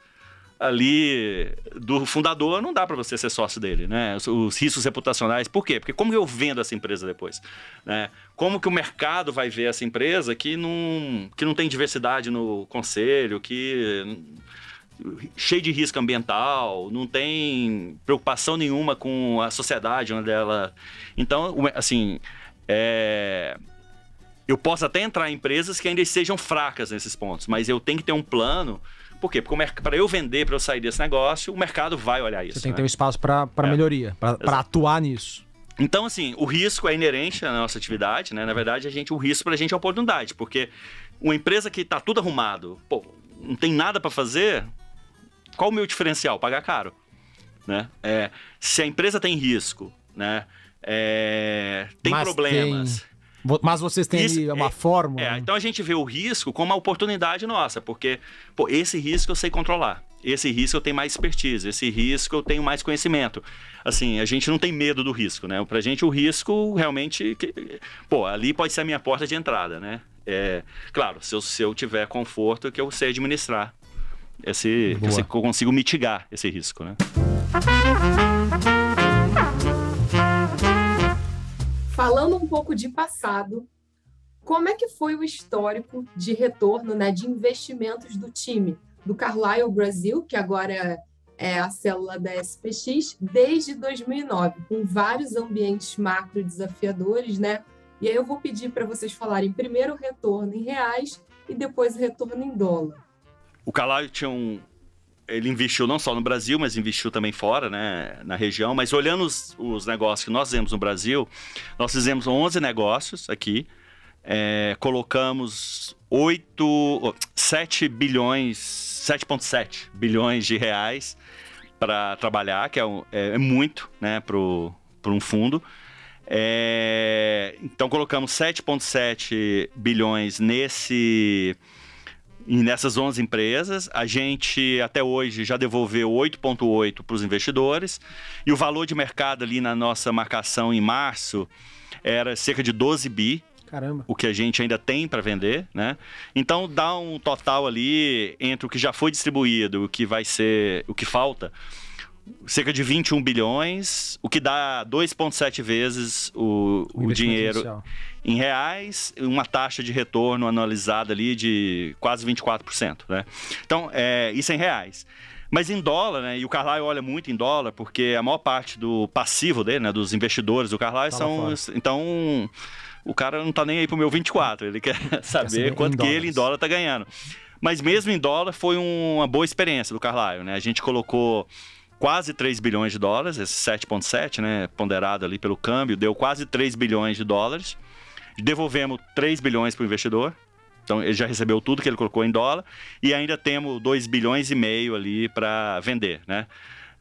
ali do fundador, não dá para você ser sócio dele, né? Os, os, riscos reputacionais, por quê? Porque como eu vendo essa empresa depois, né? Como que o mercado vai ver essa empresa que não, que não tem diversidade no conselho, que cheio de risco ambiental, não tem preocupação nenhuma com a sociedade onde ela... Então, assim, é... eu posso até entrar em empresas que ainda sejam fracas nesses pontos, mas eu tenho que ter um plano por quê? Porque para eu vender, para eu sair desse negócio, o mercado vai olhar isso. Você tem né? que ter um espaço para é. melhoria, para atuar nisso. Então, assim, o risco é inerente à nossa atividade, né? Na verdade, a gente, o risco para a gente é oportunidade, porque uma empresa que está tudo arrumado, pô, não tem nada para fazer, qual o meu diferencial? Pagar caro, né? É, se a empresa tem risco, né? É, tem Mas problemas. Tem mas vocês têm Isso, uma é, fórmula. É, então a gente vê o risco como uma oportunidade nossa, porque pô, esse risco eu sei controlar. Esse risco eu tenho mais expertise, esse risco eu tenho mais conhecimento. Assim, a gente não tem medo do risco, né? Pra gente o risco realmente, que, pô, ali pode ser a minha porta de entrada, né? É, claro, se eu, se eu tiver conforto, que eu sei administrar esse, que eu, sei, que eu consigo mitigar esse risco, né? Falando um pouco de passado, como é que foi o histórico de retorno, né, de investimentos do time do Carlyle Brasil, que agora é a célula da SPX, desde 2009, com vários ambientes macro desafiadores, né? E aí eu vou pedir para vocês falarem primeiro o retorno em reais e depois o retorno em dólar. O Carlyle tinha um, ele investiu não só no Brasil, mas investiu também fora, né, na região. Mas olhando os, os negócios que nós fizemos no Brasil, nós fizemos 11 negócios aqui, é, colocamos 8, 7 bilhões, 7,7 bilhões de reais para trabalhar, que é, é, é muito né, para um fundo. É, então colocamos 7,7 bilhões nesse nessas 11 empresas. A gente até hoje já devolveu 8,8 para os investidores e o valor de mercado ali na nossa marcação em março era cerca de 12 bi. Caramba. O que a gente ainda tem para vender, né? Então dá um total ali entre o que já foi distribuído, o que vai ser, o que falta, cerca de 21 bilhões, o que dá 2,7 vezes o, o, o dinheiro inicial. em reais, uma taxa de retorno anualizada ali de quase 24%. Né? Então, é, isso em reais. Mas em dólar, né? E o Carlyle olha muito em dólar, porque a maior parte do passivo dele, né? Dos investidores do Carlyle são. Fora. Então, o cara não tá nem aí pro meu 24, ele *laughs* quer saber quanto que ele em dólar tá ganhando. Mas mesmo em dólar foi uma boa experiência do Carlyle, né? A gente colocou quase 3 bilhões de dólares, esse 7,7, né, ponderado ali pelo câmbio, deu quase 3 bilhões de dólares. Devolvemos 3 bilhões para o investidor. Então ele já recebeu tudo que ele colocou em dólar e ainda temos 2 bilhões e meio ali para vender, né?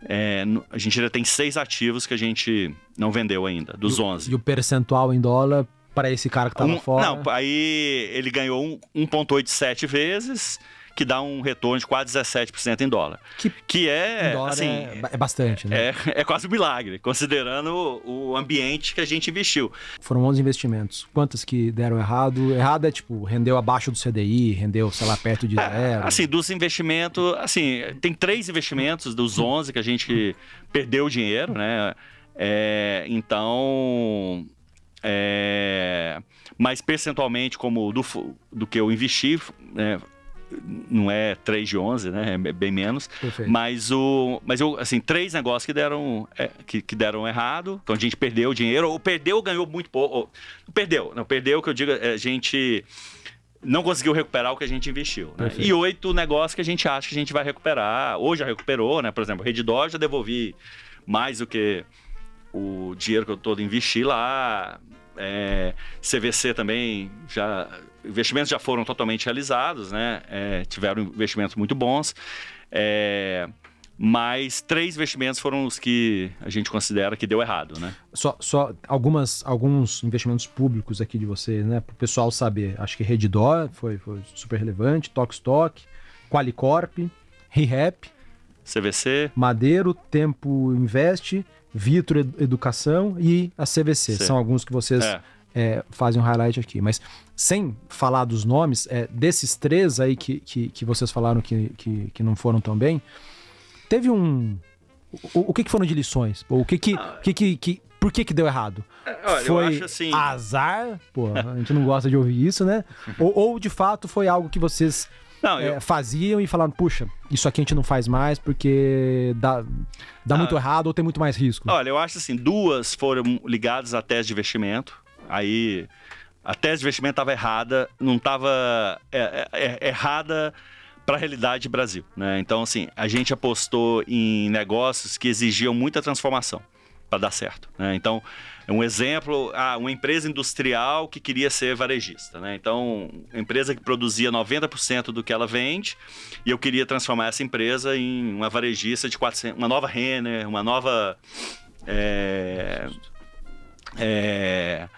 É, a gente ainda tem seis ativos que a gente não vendeu ainda, dos e, 11. E o percentual em dólar para esse cara que estava um, fora? Não, aí ele ganhou 1,87 vezes que dá um retorno de quase 17% em dólar. Que, que é, assim, é, é, bastante, né? É, é quase um milagre, considerando o, o ambiente que a gente investiu. Foram 11 investimentos. Quantos que deram errado? Errado é tipo, rendeu abaixo do CDI, rendeu, sei lá, perto de é, zero. Assim, dos investimentos, assim, tem três investimentos dos 11 que a gente perdeu dinheiro, né? É, então, é, mas percentualmente, como do, do que eu investi, é, não é 3 de 11, né? É bem menos. Perfeito. Mas o, mas eu, assim, três negócios que deram, é, que, que, deram errado. Então a gente perdeu dinheiro, ou perdeu, ganhou muito pouco. Ou, perdeu, não perdeu, que eu digo, é, a gente não conseguiu recuperar o que a gente investiu. Né? E oito negócios que a gente acha que a gente vai recuperar, ou já recuperou, né? Por exemplo, Redditor já devolvi mais do que o dinheiro que eu todo investi lá. É, CVC também já investimentos já foram totalmente realizados, né? É, tiveram investimentos muito bons. É, mas três investimentos foram os que a gente considera que deu errado, né? Só, só algumas, alguns investimentos públicos aqui de você, né? Para o pessoal saber. Acho que Redditor foi, foi super relevante, Tokstok, Qualicorp, ReHap, CVC, Madeiro, Tempo Invest, Vitro Educação e a CVC. Sim. São alguns que vocês é. É, fazem um highlight aqui. Mas sem falar dos nomes, é, desses três aí que, que, que vocês falaram que, que, que, não foram tão bem, teve um. O, o que, que foram de lições? O que que, ah, que, que, que, por que que deu errado? É, olha, foi assim... azar? Pô, a gente não gosta de ouvir isso, né? *laughs* ou, ou de fato foi algo que vocês não, é, eu... faziam e falaram, puxa, isso aqui a gente não faz mais porque dá, dá ah, muito errado ou tem muito mais risco. Olha, eu acho assim, duas foram ligadas a tese de investimento. Aí a tese de investimento estava errada, não estava é, é, é, errada para a realidade Brasil. Né? Então, assim, a gente apostou em negócios que exigiam muita transformação para dar certo. Né? Então, um exemplo, ah, uma empresa industrial que queria ser varejista. Né? Então, empresa que produzia 90% do que ela vende e eu queria transformar essa empresa em uma varejista de 400, uma nova Renner, uma nova... É, é,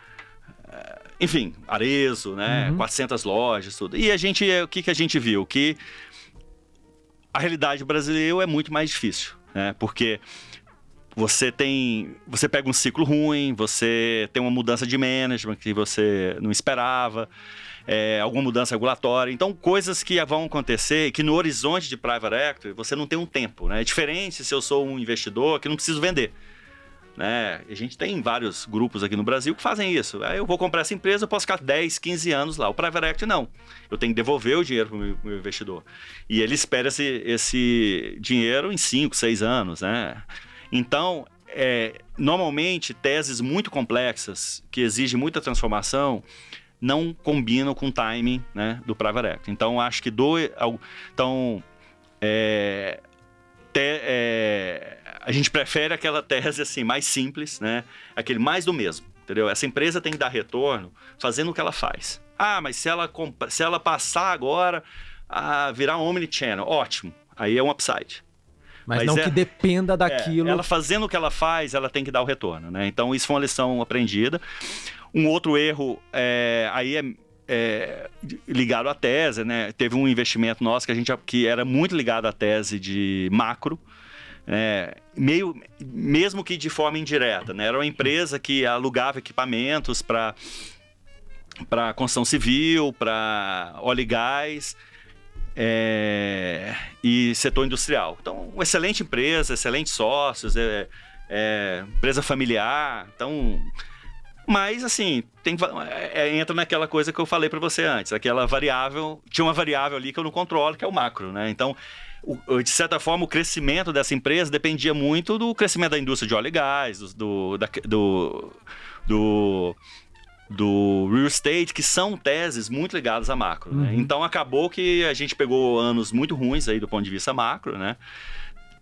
enfim, Arezo, né? Uhum. 400 lojas, tudo. E a gente, o que, que a gente viu? Que a realidade brasileira é muito mais difícil, né? Porque você tem, você pega um ciclo ruim, você tem uma mudança de management que você não esperava, é, alguma mudança regulatória. Então, coisas que vão acontecer que no horizonte de private equity você não tem um tempo, né? É diferente se eu sou um investidor que não preciso vender. Né? A gente tem vários grupos aqui no Brasil que fazem isso. Aí eu vou comprar essa empresa, eu posso ficar 10, 15 anos lá. O Private Equity não. Eu tenho que devolver o dinheiro para o meu, investidor. E ele espera esse, esse dinheiro em 5, 6 anos. Né? Então, é, normalmente, teses muito complexas, que exigem muita transformação, não combinam com o timing né, do Private Equity. Então, acho que do... Então, é, te, é, a gente prefere aquela tese assim mais simples, né? Aquele mais do mesmo, entendeu? Essa empresa tem que dar retorno fazendo o que ela faz. Ah, mas se ela se ela passar agora a virar omnichannel, ótimo. Aí é um upside. Mas, mas não é, que dependa daquilo. É, ela fazendo o que ela faz, ela tem que dar o retorno, né? Então isso foi uma lição aprendida. Um outro erro é, aí é, é, ligado à tese, né? Teve um investimento nosso que a gente que era muito ligado à tese de macro. É, meio, mesmo que de forma indireta, né? Era uma empresa que alugava equipamentos para para construção civil, para óleo e gás é, e setor industrial. Então, uma excelente empresa, excelentes sócios, é, é, empresa familiar. Então, mas, assim, tem, é, entra naquela coisa que eu falei para você antes, aquela variável, tinha uma variável ali que eu não controlo, que é o macro, né? Então, o, de certa forma, o crescimento dessa empresa dependia muito do crescimento da indústria de óleo e gás, do, do, da, do, do do real estate, que são teses muito ligadas a macro. Né? Uhum. Então acabou que a gente pegou anos muito ruins aí do ponto de vista macro, né?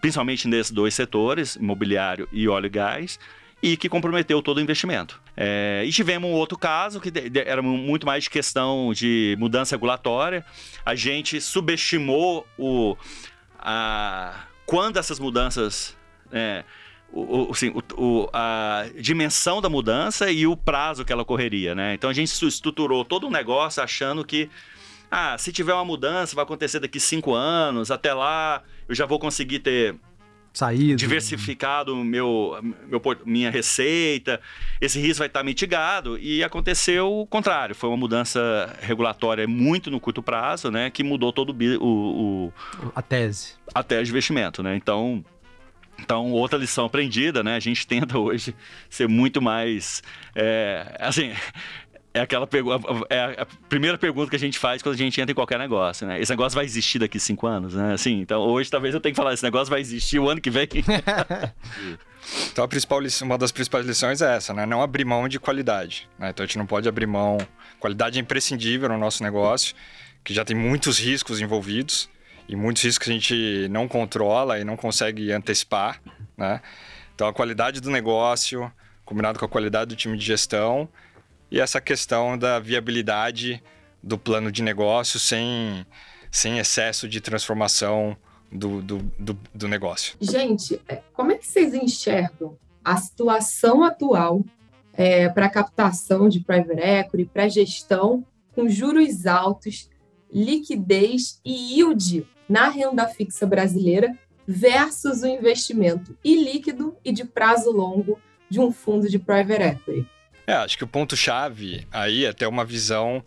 principalmente nesses dois setores, imobiliário e óleo e gás e que comprometeu todo o investimento. É, e tivemos um outro caso que era muito mais de questão de mudança regulatória. A gente subestimou o, a, quando essas mudanças. É, o, assim, o, a dimensão da mudança e o prazo que ela ocorreria, né? Então a gente estruturou todo o negócio achando que ah, se tiver uma mudança, vai acontecer daqui cinco anos, até lá eu já vou conseguir ter saído. Diversificado meu, meu, minha receita, esse risco vai estar mitigado. E aconteceu o contrário, foi uma mudança regulatória muito no curto prazo, né? Que mudou todo o. o a tese. A tese de investimento, né? Então. Então, outra lição aprendida, né? A gente *laughs* tenta hoje ser muito mais. É, assim, é aquela é a primeira pergunta que a gente faz quando a gente entra em qualquer negócio, né? Esse negócio vai existir daqui cinco anos, né? Assim, então hoje talvez eu tenha que falar, esse negócio vai existir o ano que vem. *laughs* então a principal lição, uma das principais lições é essa, né? Não abrir mão de qualidade. Né? Então a gente não pode abrir mão. Qualidade é imprescindível no nosso negócio, que já tem muitos riscos envolvidos e muitos riscos que a gente não controla e não consegue antecipar, né? Então a qualidade do negócio, combinado com a qualidade do time de gestão e essa questão da viabilidade do plano de negócio sem, sem excesso de transformação do, do, do, do negócio. Gente, é, como é que vocês enxergam a situação atual é, para captação de private equity, para gestão com juros altos, liquidez e yield na renda fixa brasileira versus o investimento ilíquido e de prazo longo de um fundo de private equity? É, acho que o ponto-chave aí é ter uma visão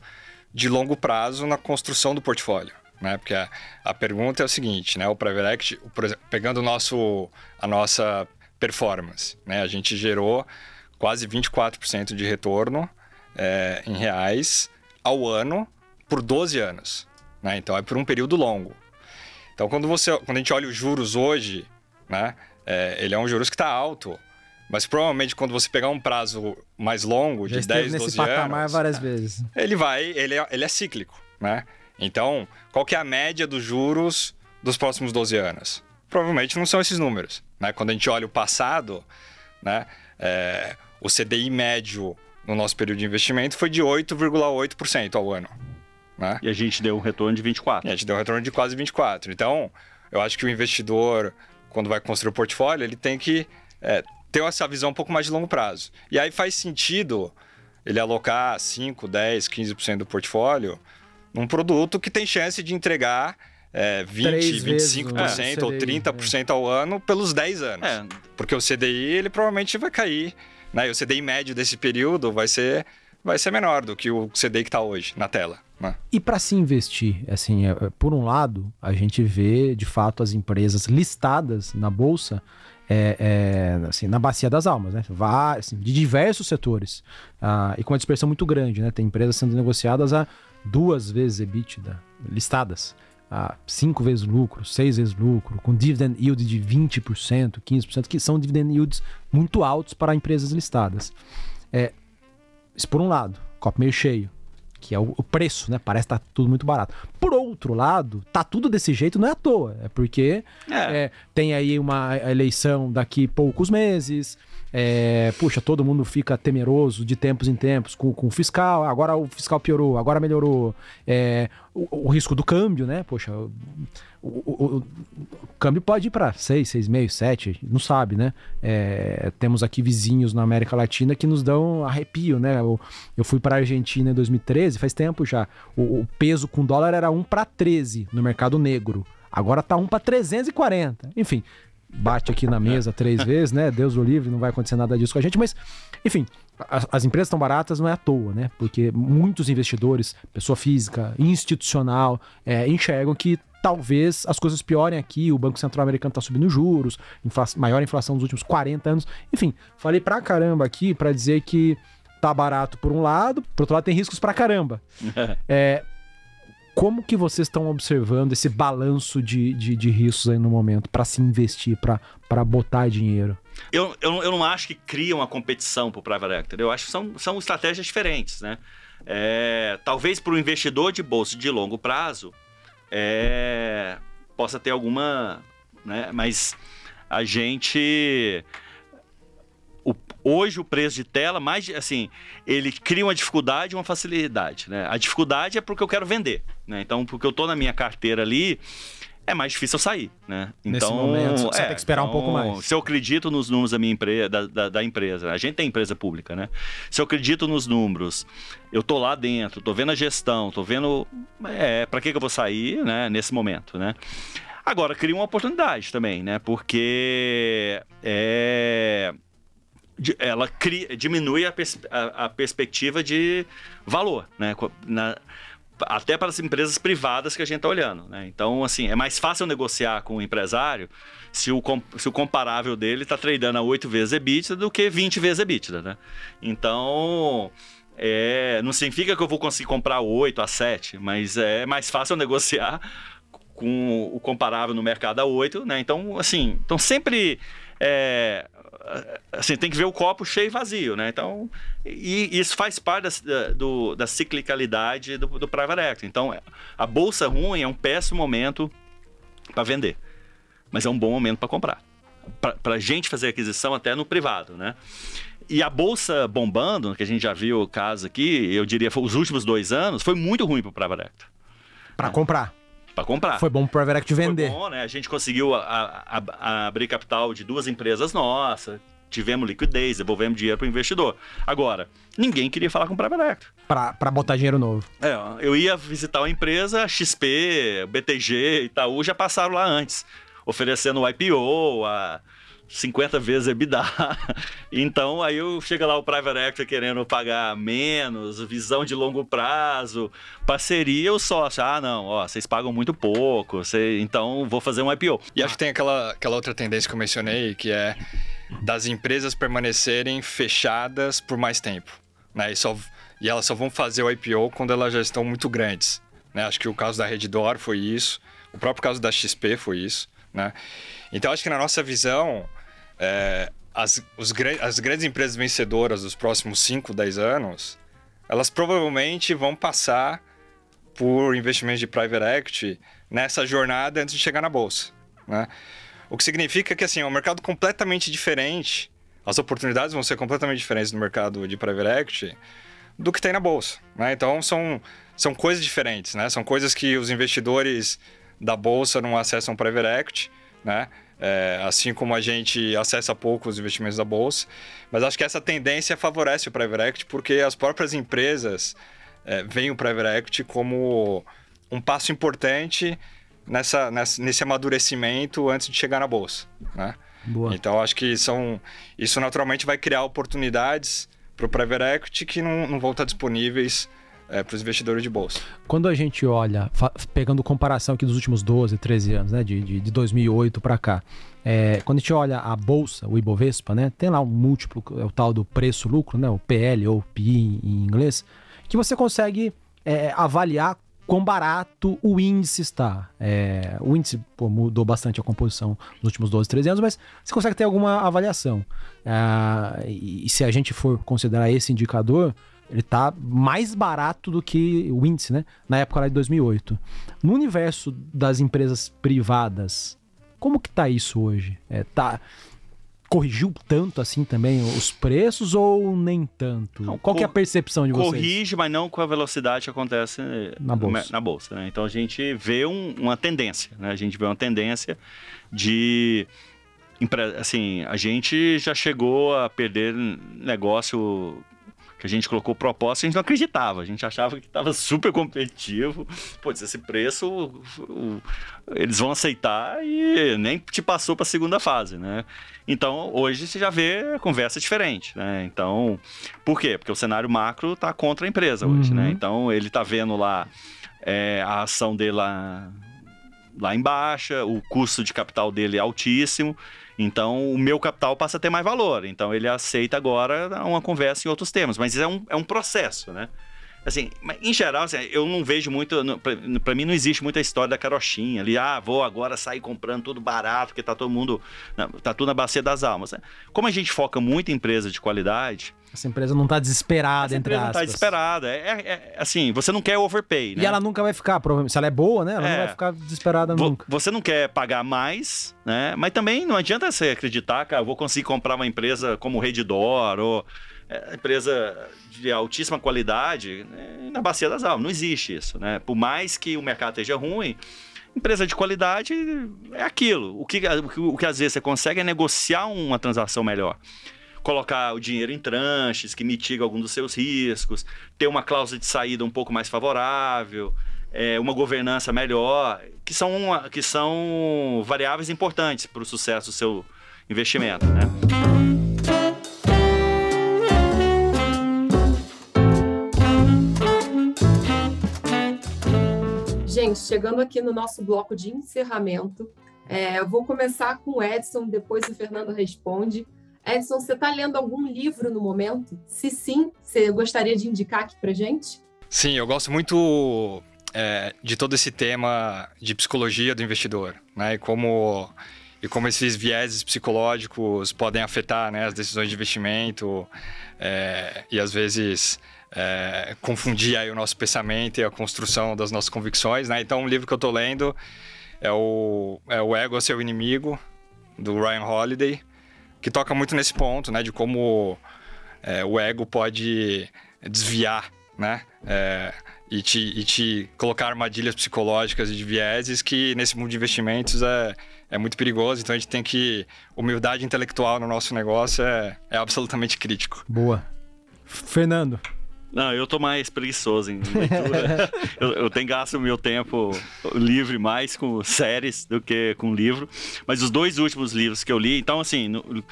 de longo prazo na construção do portfólio. Né? Porque a, a pergunta é o seguinte, né? O Private Equity, por exemplo, pegando o nosso, a nossa performance, né? A gente gerou quase 24% de retorno é, em reais ao ano por 12 anos. Né? Então é por um período longo. Então quando, você, quando a gente olha os juros hoje, né? É, ele é um juros que está alto mas provavelmente quando você pegar um prazo mais longo, Já de 10, 12 nesse patamar anos, várias vezes. Ele vai, ele é, ele é cíclico, né? Então, qual que é a média dos juros dos próximos 12 anos? Provavelmente não são esses números, né? Quando a gente olha o passado, né? É, o CDI médio no nosso período de investimento foi de 8,8% ao ano. Né? E a gente deu um retorno de 24%. E a gente deu um retorno de quase 24%. Então, eu acho que o investidor, quando vai construir o portfólio, ele tem que é, ter essa visão um pouco mais de longo prazo. E aí faz sentido ele alocar 5, 10, 15% do portfólio num produto que tem chance de entregar é, 20, 25% é, ou 30% é. ao ano pelos 10 anos. É. Porque o CDI ele provavelmente vai cair, né? E o CDI médio desse período vai ser vai ser menor do que o CDI que está hoje na tela. Né? E para se investir, assim, é, por um lado, a gente vê de fato as empresas listadas na bolsa é, é, assim, na bacia das almas, né? Vá, assim, de diversos setores. Ah, e com uma dispersão muito grande, né? Tem empresas sendo negociadas a duas vezes EBITDA, listadas. A cinco vezes lucro, seis vezes lucro, com dividend yield de 20%, 15%, que são dividend yields muito altos para empresas listadas. É, isso por um lado, copo meio cheio. Que é o, o preço, né? Parece que tá tudo muito barato. Por outro lado, tá tudo desse jeito não é à toa, é porque É. é, tem aí uma eleição daqui poucos meses. É, puxa, todo mundo fica temeroso de tempos em tempos com, com o fiscal. Agora o fiscal piorou, agora melhorou. É, o, o risco do câmbio, né? Poxa, o, o- o- câmbio pode ir para 6, 6,5, 7, não sabe, né? É, temos aqui vizinhos na América Latina que nos dão arrepio, né? Eu, eu fui para a Argentina em 2013, faz tempo já. O, o peso com dólar era 1 para 13 no mercado negro. Agora tá 1 para 340. Enfim, bate aqui na *laughs* mesa três vezes, né? Deus o livre, não vai acontecer nada disso com a gente, mas, enfim, as, as empresas estão baratas não é à toa, né? Porque muitos investidores, pessoa física, institucional, é, enxergam que talvez as coisas piorem aqui, o Banco Central Americano está subindo juros, infla- maior inflação dos últimos 40 anos. Enfim, falei pra caramba aqui pra dizer que tá barato por um lado, por outro lado tem riscos pra caramba. *laughs* É, como que vocês estão observando esse balanço de, de, de riscos aí no momento para se investir, para botar dinheiro? Eu, eu, eu não acho que cria uma competição para o private equity. Eu acho que são, são estratégias diferentes, né? É, talvez para o investidor de bolsa de longo prazo é, possa ter alguma, né? Mas a gente o- hoje o preço de tela, mais assim, ele cria uma dificuldade e uma facilidade, né? A dificuldade é porque eu quero vender, né? Então, porque eu tô na minha carteira ali, é mais difícil eu sair, né? Nesse Então, momento, você tem que esperar um pouco mais. Se eu acredito nos números da minha empresa, da, da, da empresa, a gente tem empresa pública, né? Se eu acredito nos números, eu tô lá dentro, tô vendo a gestão, tô vendo, é, para que que eu vou sair, né? Nesse momento, né? Agora, cria uma oportunidade também, né? Porque é, ela cria, diminui a, pers- a- a perspectiva de valor, né? Na- até para as empresas privadas que a gente está olhando, né? Então, assim, é mais fácil negociar com o empresário se o, se o comparável dele está tradando a 8 vezes EBITDA do que 20 vezes EBITDA, né? Então, é, não significa que eu vou conseguir comprar 8 a 7, mas é mais fácil negociar com o comparável no mercado a 8, né? Então, assim, então sempre é, assim, tem que ver o copo cheio e vazio, né? Então, e isso faz parte da, do- da ciclicalidade do, do private equity. Então, a bolsa ruim é um péssimo momento para vender, mas é um bom momento para comprar. Para a gente fazer aquisição até no privado, né? E a bolsa bombando, que a gente já viu o caso aqui, eu diria, foi os últimos dois anos, foi muito ruim para o private equity, Para comprar. Para comprar. Foi bom pro Private Equity vender. Foi bom, né? A gente conseguiu a- a- a- abrir capital de duas empresas nossas, tivemos liquidez, devolvemos dinheiro para o investidor. Agora, ninguém queria falar com o private equity. Pra botar dinheiro novo. É, eu ia visitar uma empresa, XP, BTG, Itaú já passaram lá antes, oferecendo o IPO a 50 vezes EBITDA. *laughs* Então, aí eu chega lá o private equity querendo pagar menos, visão de longo prazo, parceria, o sócio, ah, não, ó, vocês pagam muito pouco, você- então vou fazer um IPO. E acho que tem aquela, aquela outra tendência que eu mencionei, que é das empresas permanecerem fechadas por mais tempo. Né? E, só, e elas só vão fazer o IPO quando elas já estão muito grandes. Né? Acho que o caso da Redditor foi isso, o próprio caso da XP foi isso. Né? Então, acho que na nossa visão, é, as, os, as grandes empresas vencedoras dos próximos 5, 10 anos, elas provavelmente vão passar por investimentos de private equity nessa jornada antes de chegar na bolsa. Né? O que significa que assim, é um mercado completamente diferente, as oportunidades vão ser completamente diferentes no mercado de private equity do que tem na bolsa. Né? Então são, são coisas diferentes, né? são coisas que os investidores da bolsa não acessam private equity, né? É, assim como a gente acessa pouco os investimentos da bolsa. Mas acho que essa tendência favorece o private equity porque as próprias empresas é, veem o private equity como um passo importante nessa, nessa- nesse amadurecimento antes de chegar na bolsa. Né? Boa. Então acho que são isso naturalmente vai criar oportunidades para o private equity que não, não vão estar disponíveis para os investidores de bolsa. Quando a gente olha, pegando comparação aqui dos últimos 12, 13 anos, né, de, de, de 2008 para cá, é, quando a gente olha a bolsa, o Ibovespa, né, tem lá um múltiplo, é o tal do preço-lucro, né, o PL ou PI em inglês, que você consegue é, avaliar quão barato o índice está. É, o índice pô, mudou bastante a composição nos últimos 12, 13 anos, mas você consegue ter alguma avaliação. Ah, e se a gente for considerar esse indicador, Ele tá mais barato do que o índice, né? Na época lá de 2008. No universo das empresas privadas, como que tá isso hoje? É, tá corrigiu tanto assim também os preços ou nem tanto? Não, Qual que é a percepção de vocês? Corrige, mas não com a velocidade que acontece na bolsa. Na bolsa né? Então a gente vê um, uma tendência, né? A gente vê uma tendência de assim, a gente já chegou a perder negócio que a gente colocou proposta, a gente não acreditava. A gente achava que estava super competitivo. Pô, esse preço eles vão aceitar e nem te passou para a segunda fase, né? Então, hoje você já vê a conversa diferente, né? Então, por quê? Porque o cenário macro está contra a empresa hoje, né? uhum. né? Então, ele está vendo lá é, a ação dele lá, lá em baixa, o custo de capital dele é altíssimo. Então, o meu capital passa a ter mais valor. Então, ele aceita agora uma conversa em outros termos. Mas é um, é um processo, né? Assim, em geral, assim, eu não vejo muito. Para mim, não existe muita história da carochinha ali. Ah, vou agora sair comprando tudo barato, porque tá todo mundo. Tá tudo na bacia das almas. Né? Como a gente foca muito em empresa de qualidade, essa empresa não está desesperada, entre aspas. não está desesperada. É, é, é, assim, você não quer overpay, né? E ela nunca vai ficar, provavelmente. Se ela é boa, né? Ela é. não vai ficar desesperada nunca. Você não quer pagar mais, né? Mas também não adianta você acreditar que ah, eu vou conseguir comprar uma empresa como Redditor ou é, empresa de altíssima qualidade né? na bacia das almas. Não existe isso, né? Por mais que o mercado esteja ruim, empresa de qualidade é aquilo. O que, o que, o que às vezes você consegue é negociar uma transação melhor colocar o dinheiro em tranches, que mitiga algum dos seus riscos, ter uma cláusula de saída um pouco mais favorável, é, uma governança melhor, que são, que são variáveis importantes para o sucesso do seu investimento. Né? Gente, chegando aqui no nosso bloco de encerramento, é, eu vou começar com o Edson, depois o Fernando responde. Edson, você está lendo algum livro no momento? Se sim, você gostaria de indicar aqui para gente? Sim, eu gosto muito é, de todo esse tema de psicologia do investidor, né? E como e como esses vieses psicológicos podem afetar né, as decisões de investimento é, e às vezes é, confundir aí o nosso pensamento e a construção das nossas convicções. Né? Então, um livro que eu estou lendo é o, é o Ego, Seu Inimigo, do Ryan Holiday que toca muito nesse ponto, né? De como é, o ego pode desviar, né? É, e, te, e te colocar armadilhas psicológicas e de vieses que nesse mundo de investimentos é, é muito perigoso. Então a gente tem que. Humildade intelectual no nosso negócio é, é absolutamente crítico. Boa. Fernando. Não, eu tô mais preguiçoso em leitura. *laughs* eu, eu, tenho gasto meu tempo livre mais com séries do que com livro. Mas os dois últimos livros que eu li, então assim, no,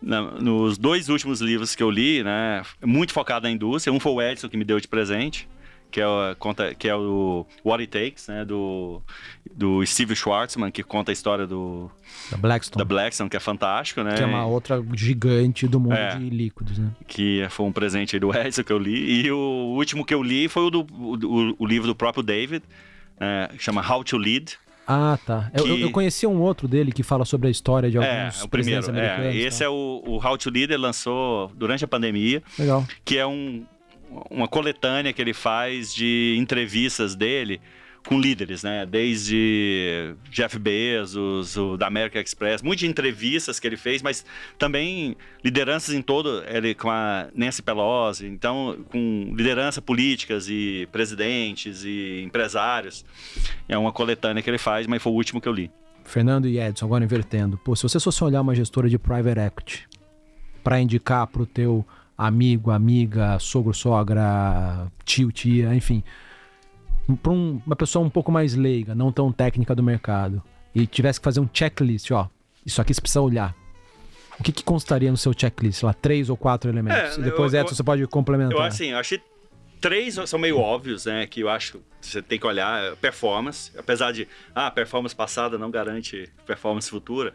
na, nos dois últimos livros que eu li, né, muito focado na indústria. Um foi o Edson que me deu de presente que é, o, conta, que é o What It Takes, né, do, do Steve Schwartzman, que conta a história do... Da Blackstone. Da Blackstone, que é fantástico, né? Que é uma outra gigante do mundo é, de líquidos, né? Que foi um presente do *laughs* Edson que eu li. E o último que eu li foi o, do, o, o livro do próprio David, é, chama How to Lead, ah, tá. Que... Eu, eu conhecia um outro dele que fala sobre a história de é, alguns é, o primeiro, é, Esse tá. é o, o How to Lead, ele lançou durante a pandemia. Legal. Que é um, uma coletânea que ele faz de entrevistas dele com líderes, né? Desde Jeff Bezos, o da American Express, muitas entrevistas que ele fez, mas também lideranças em todo, ele com a Nancy Pelosi, então com liderança políticas e presidentes e empresários. É uma coletânea que ele faz, mas foi o último que eu li. Fernando e Edson, agora invertendo. Pô, se você fosse olhar uma gestora de private equity para indicar para o teu amigo, amiga, sogro, sogra, tio, tia, enfim. Para um, uma pessoa um pouco mais leiga, não tão técnica do mercado, e tivesse que fazer um checklist, ó, isso aqui você precisa olhar. O que, que constaria no seu checklist? Lá, três ou quatro elementos. É, e depois, eu, Edson, eu, você pode complementar. Eu, assim, eu achei três são meio óbvios, né? Que eu acho que você tem que olhar. Performance, apesar de, ah, performance passada não garante performance futura.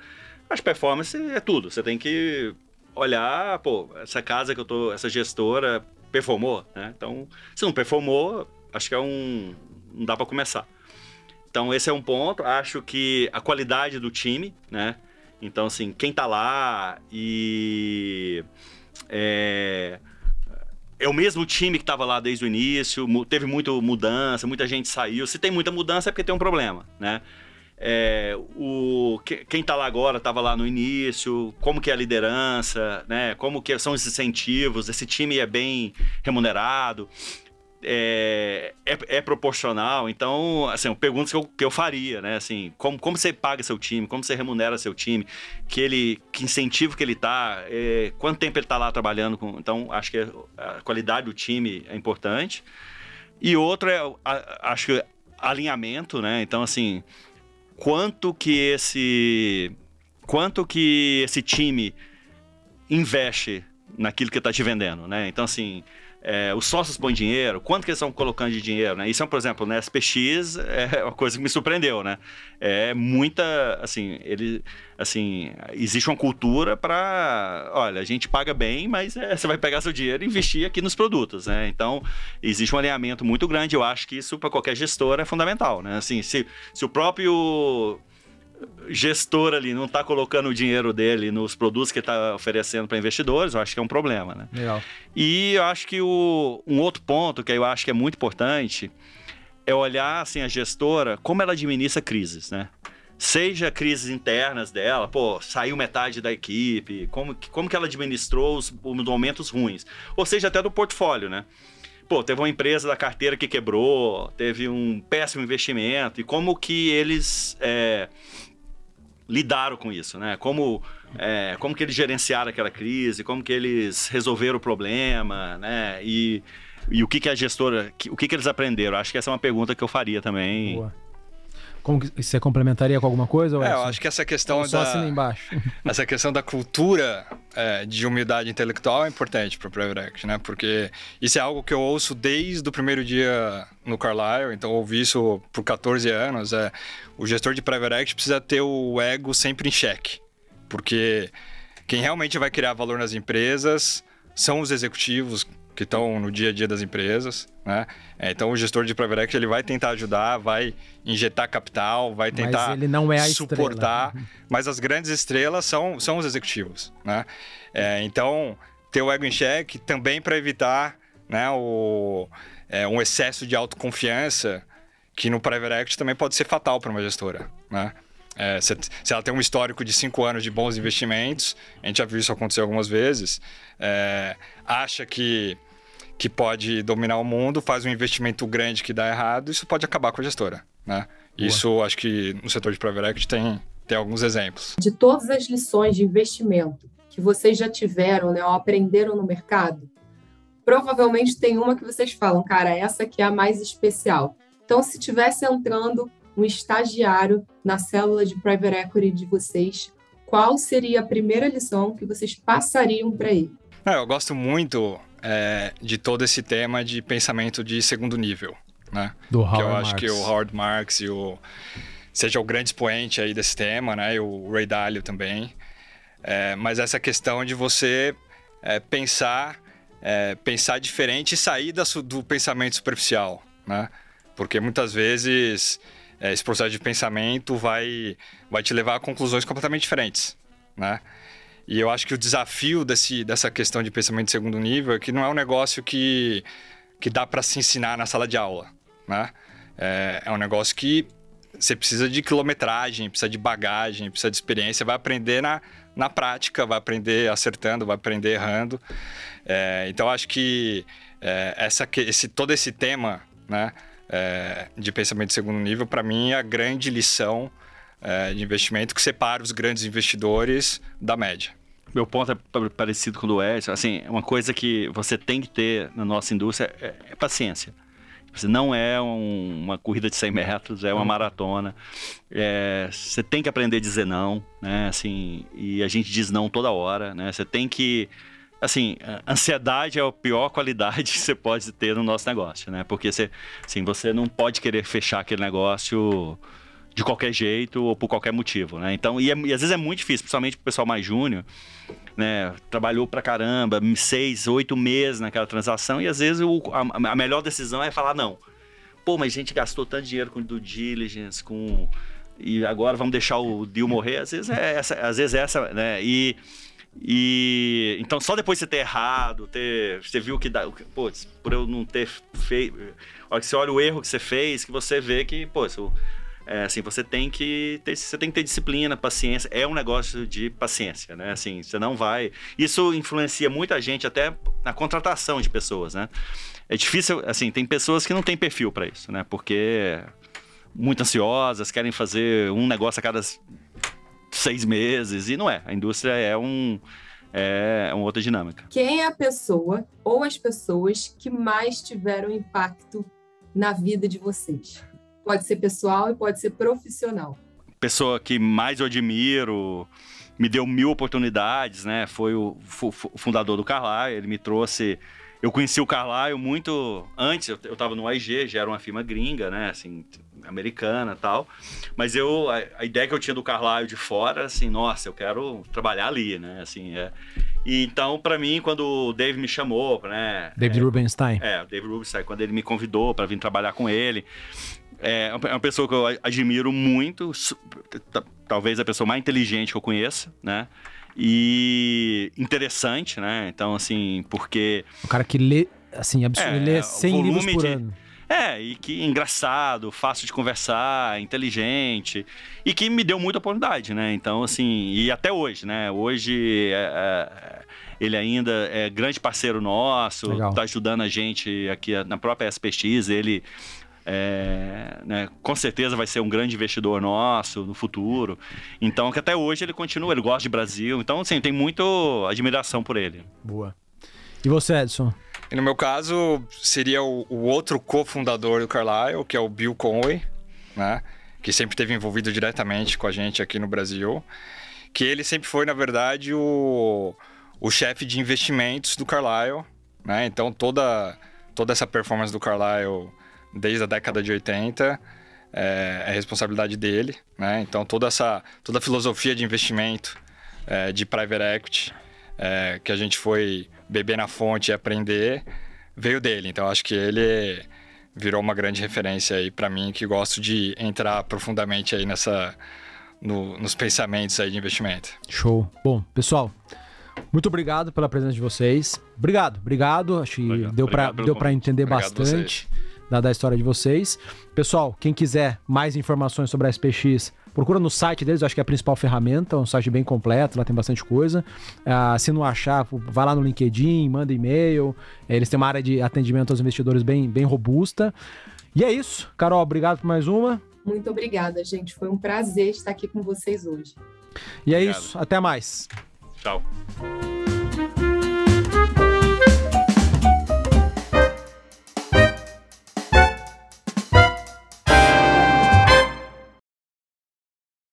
Acho que performance é tudo. Você tem que olhar, pô, essa casa que eu tô, essa gestora performou, né? Então, se não performou, acho que é um. Não dá para começar. Então, esse é um ponto. Acho que a qualidade do time, né? Então, assim, quem tá lá e. É, é o mesmo time que estava lá desde o início, teve muita mudança, muita gente saiu. Se tem muita mudança é porque tem um problema, né? É, o, quem está lá agora estava lá no início, como que é a liderança, né? Como que são os incentivos, esse time é bem remunerado é, é, é, proporcional. Então, assim, perguntas que eu, que eu faria, né? Assim, como, como você paga seu time, como você remunera seu time, que ele, que incentivo que ele tá, é, quanto tempo ele está lá trabalhando com. Então, acho que a qualidade do time é importante. E outro é, a, acho que alinhamento, né? Então, assim, quanto que esse quanto que esse time investe naquilo que está te vendendo, né? Então, assim, é, os sócios põem dinheiro, quanto que eles estão colocando de dinheiro, né? Isso, é, por exemplo, na SPX é *laughs* uma coisa que me surpreendeu, né? É muita, assim, ele, assim, existe uma cultura para, olha, a gente paga bem, mas é, você vai pegar seu dinheiro e investir aqui nos produtos, né? Então, existe um alinhamento muito grande, eu acho que isso para qualquer gestor é fundamental, né? Assim, se, se o próprio gestor ali não está colocando o dinheiro dele nos produtos que está oferecendo para investidores, eu acho que é um problema, né? Legal. E eu acho que o, um outro ponto que eu acho que é muito importante é olhar assim a gestora como ela administra crises, né? Seja crises internas dela, pô, saiu metade da equipe, como, como que ela administrou os, os momentos ruins, ou seja até do portfólio, né? pô, teve uma empresa da carteira que quebrou, teve um péssimo investimento, e como que eles é, lidaram com isso, né? Como, é, como que eles gerenciaram aquela crise, como que eles resolveram o problema, né? E, e o que, que a gestora, o que, que eles aprenderam? Acho que essa é uma pergunta que eu faria também. Boa. Como que, você complementaria com alguma coisa? É, eu acho que essa questão só da embaixo. *laughs* essa questão da cultura é, de humildade intelectual é importante para o Private Equity, né? Porque isso é algo que eu ouço desde o primeiro dia no Carlyle, então eu ouvi isso por 14 anos. É, o gestor de Private Equity precisa ter o ego sempre em xeque, porque quem realmente vai criar valor nas empresas são os executivos que estão no dia a dia das empresas, né? É, então o gestor de private equity ele vai tentar ajudar, vai injetar capital, vai tentar mas ele não é a suportar, estrela. mas as grandes estrelas são, são os executivos, né? É, então ter o ego em xeque também para evitar, né, o, é, um excesso de autoconfiança que no private equity também pode ser fatal para uma gestora, né? É, se, se, ela tem um histórico de cinco anos de bons investimentos, a gente já viu isso acontecer algumas vezes, é, acha que que pode dominar o mundo, faz um investimento grande que dá errado, isso pode acabar com a gestora, né? Isso, acho que no setor de private equity tem, tem alguns exemplos. De todas as lições de investimento que vocês já tiveram, né, ou aprenderam no mercado, provavelmente tem uma que vocês falam, cara, essa aqui é a mais especial. Então, se tivesse entrando um estagiário na célula de private equity de vocês, qual seria a primeira lição que vocês passariam para ele? É, eu gosto muito é, de todo esse tema de pensamento de segundo nível, né? Do Howard que eu acho Marks. que o Howard Marks e o seja o grande expoente aí desse tema, né? E o Ray Dalio também. É, mas essa questão de você é, pensar é, pensar diferente e sair da, do pensamento superficial, né? Porque muitas vezes é, esse processo de pensamento vai vai te levar a conclusões completamente diferentes, né? E eu acho que o desafio desse, dessa questão de pensamento de segundo nível é que não é um negócio que, que dá para se ensinar na sala de aula, né? É, é um negócio que você precisa de quilometragem, precisa de bagagem, precisa de experiência, vai aprender na, na prática, vai aprender acertando, vai aprender errando. É, então, acho que é, essa, esse, todo esse tema né, é, de pensamento de segundo nível, para mim, é a grande lição é, de investimento que separa os grandes investidores da média meu ponto é parecido com o do Edson. Assim, uma coisa que você tem que ter na nossa indústria é, é paciência. Você não é um, uma corrida de 100 metros, é uma maratona. É, você tem que aprender a dizer não, né? Assim, e a gente diz não toda hora, né? Você tem que assim, ansiedade é a pior qualidade *laughs* que você pode ter no nosso negócio, né? Porque você, assim, você não pode querer fechar aquele negócio de qualquer jeito ou por qualquer motivo, né? Então, e, é, e às vezes é muito difícil, principalmente pro pessoal mais júnior, né? Trabalhou pra caramba, seis, oito meses naquela transação e às vezes o, a, a, melhor decisão é falar não. Pô, mas a gente gastou tanto dinheiro com due diligence, com... E agora vamos deixar o deal morrer. Às vezes é essa, às vezes é essa, né? E... E então só depois de você ter errado, ter, você viu que dá, putz, por eu não ter feito, olha você olha o erro que você fez, que você vê que, pô, é, assim, você tem que ter, você tem que ter disciplina, paciência. É um negócio de paciência, né? Assim, você não vai. Isso influencia muita gente até na contratação de pessoas, né? É difícil, assim, tem pessoas que não têm perfil para isso, né? Porque muito ansiosas, querem fazer um negócio a cada seis meses, e não é. A indústria é um. É uma outra dinâmica. Quem é a pessoa ou as pessoas que mais tiveram impacto na vida de vocês? Pode ser pessoal e pode ser profissional. Pessoa que mais eu admiro, me deu mil oportunidades, né? Foi o, fundador do Carlyle, ele me trouxe eu conheci o Carlyle muito antes, eu, eu tava no IG, já era uma firma gringa, né, assim, americana tal. Mas eu, a, a, ideia que eu tinha do Carlyle de fora, assim, nossa, eu quero trabalhar ali, né, assim, é. E então, para mim, quando o Dave me chamou, né... David é, Rubenstein. É, o David Rubenstein, quando ele me convidou para vir trabalhar com ele, é uma pessoa que eu admiro muito, talvez a pessoa mais inteligente que eu conheça, né? e interessante, né? Então, assim, porque. O cara que lê, assim, absurdo, é, lê 100 livros por de... ano. É, e que engraçado, fácil de conversar, inteligente, e que me deu muita oportunidade, né? Então, assim, e até hoje, né? Hoje é, é, ele ainda é grande parceiro nosso, Legal. tá ajudando a gente aqui na própria SPX, ele é, né, com certeza vai ser um grande investidor nosso no futuro. Então, que até hoje ele continua, ele gosta de Brasil. Então, assim, tem muito admiração por ele. Boa. E você, Edson? E no meu caso, seria o, o outro cofundador do Carlyle, que é o Bill Conway, né? Que sempre esteve envolvido diretamente com a gente aqui no Brasil. Que ele sempre foi, na verdade, o, o chefe de investimentos do Carlyle, né? Então, toda, toda essa performance do Carlyle desde a década de 80, é, é responsabilidade dele, né? Então toda essa toda a filosofia de investimento é, de private equity é, que a gente foi beber na fonte e aprender veio dele. Então acho que ele virou uma grande referência aí para mim que gosto de entrar profundamente aí nessa no, nos pensamentos aí de investimento. Show. Bom, pessoal, muito obrigado pela presença de vocês. Obrigado, obrigado. Acho que obrigado, deu para deu para entender obrigado bastante da, da história de vocês. Pessoal, quem quiser mais informações sobre a SPX, procura no site deles, acho que é a principal ferramenta, é um site bem completo, lá tem bastante coisa. Ah, se não achar, vai lá no LinkedIn, manda e-mail. É, eles têm uma área de atendimento aos investidores bem, bem robusta. E é isso. Carol, obrigado por mais uma. Muito obrigada, gente. Foi um prazer estar aqui com vocês hoje. E é Obrigado. isso. Até mais. Tchau.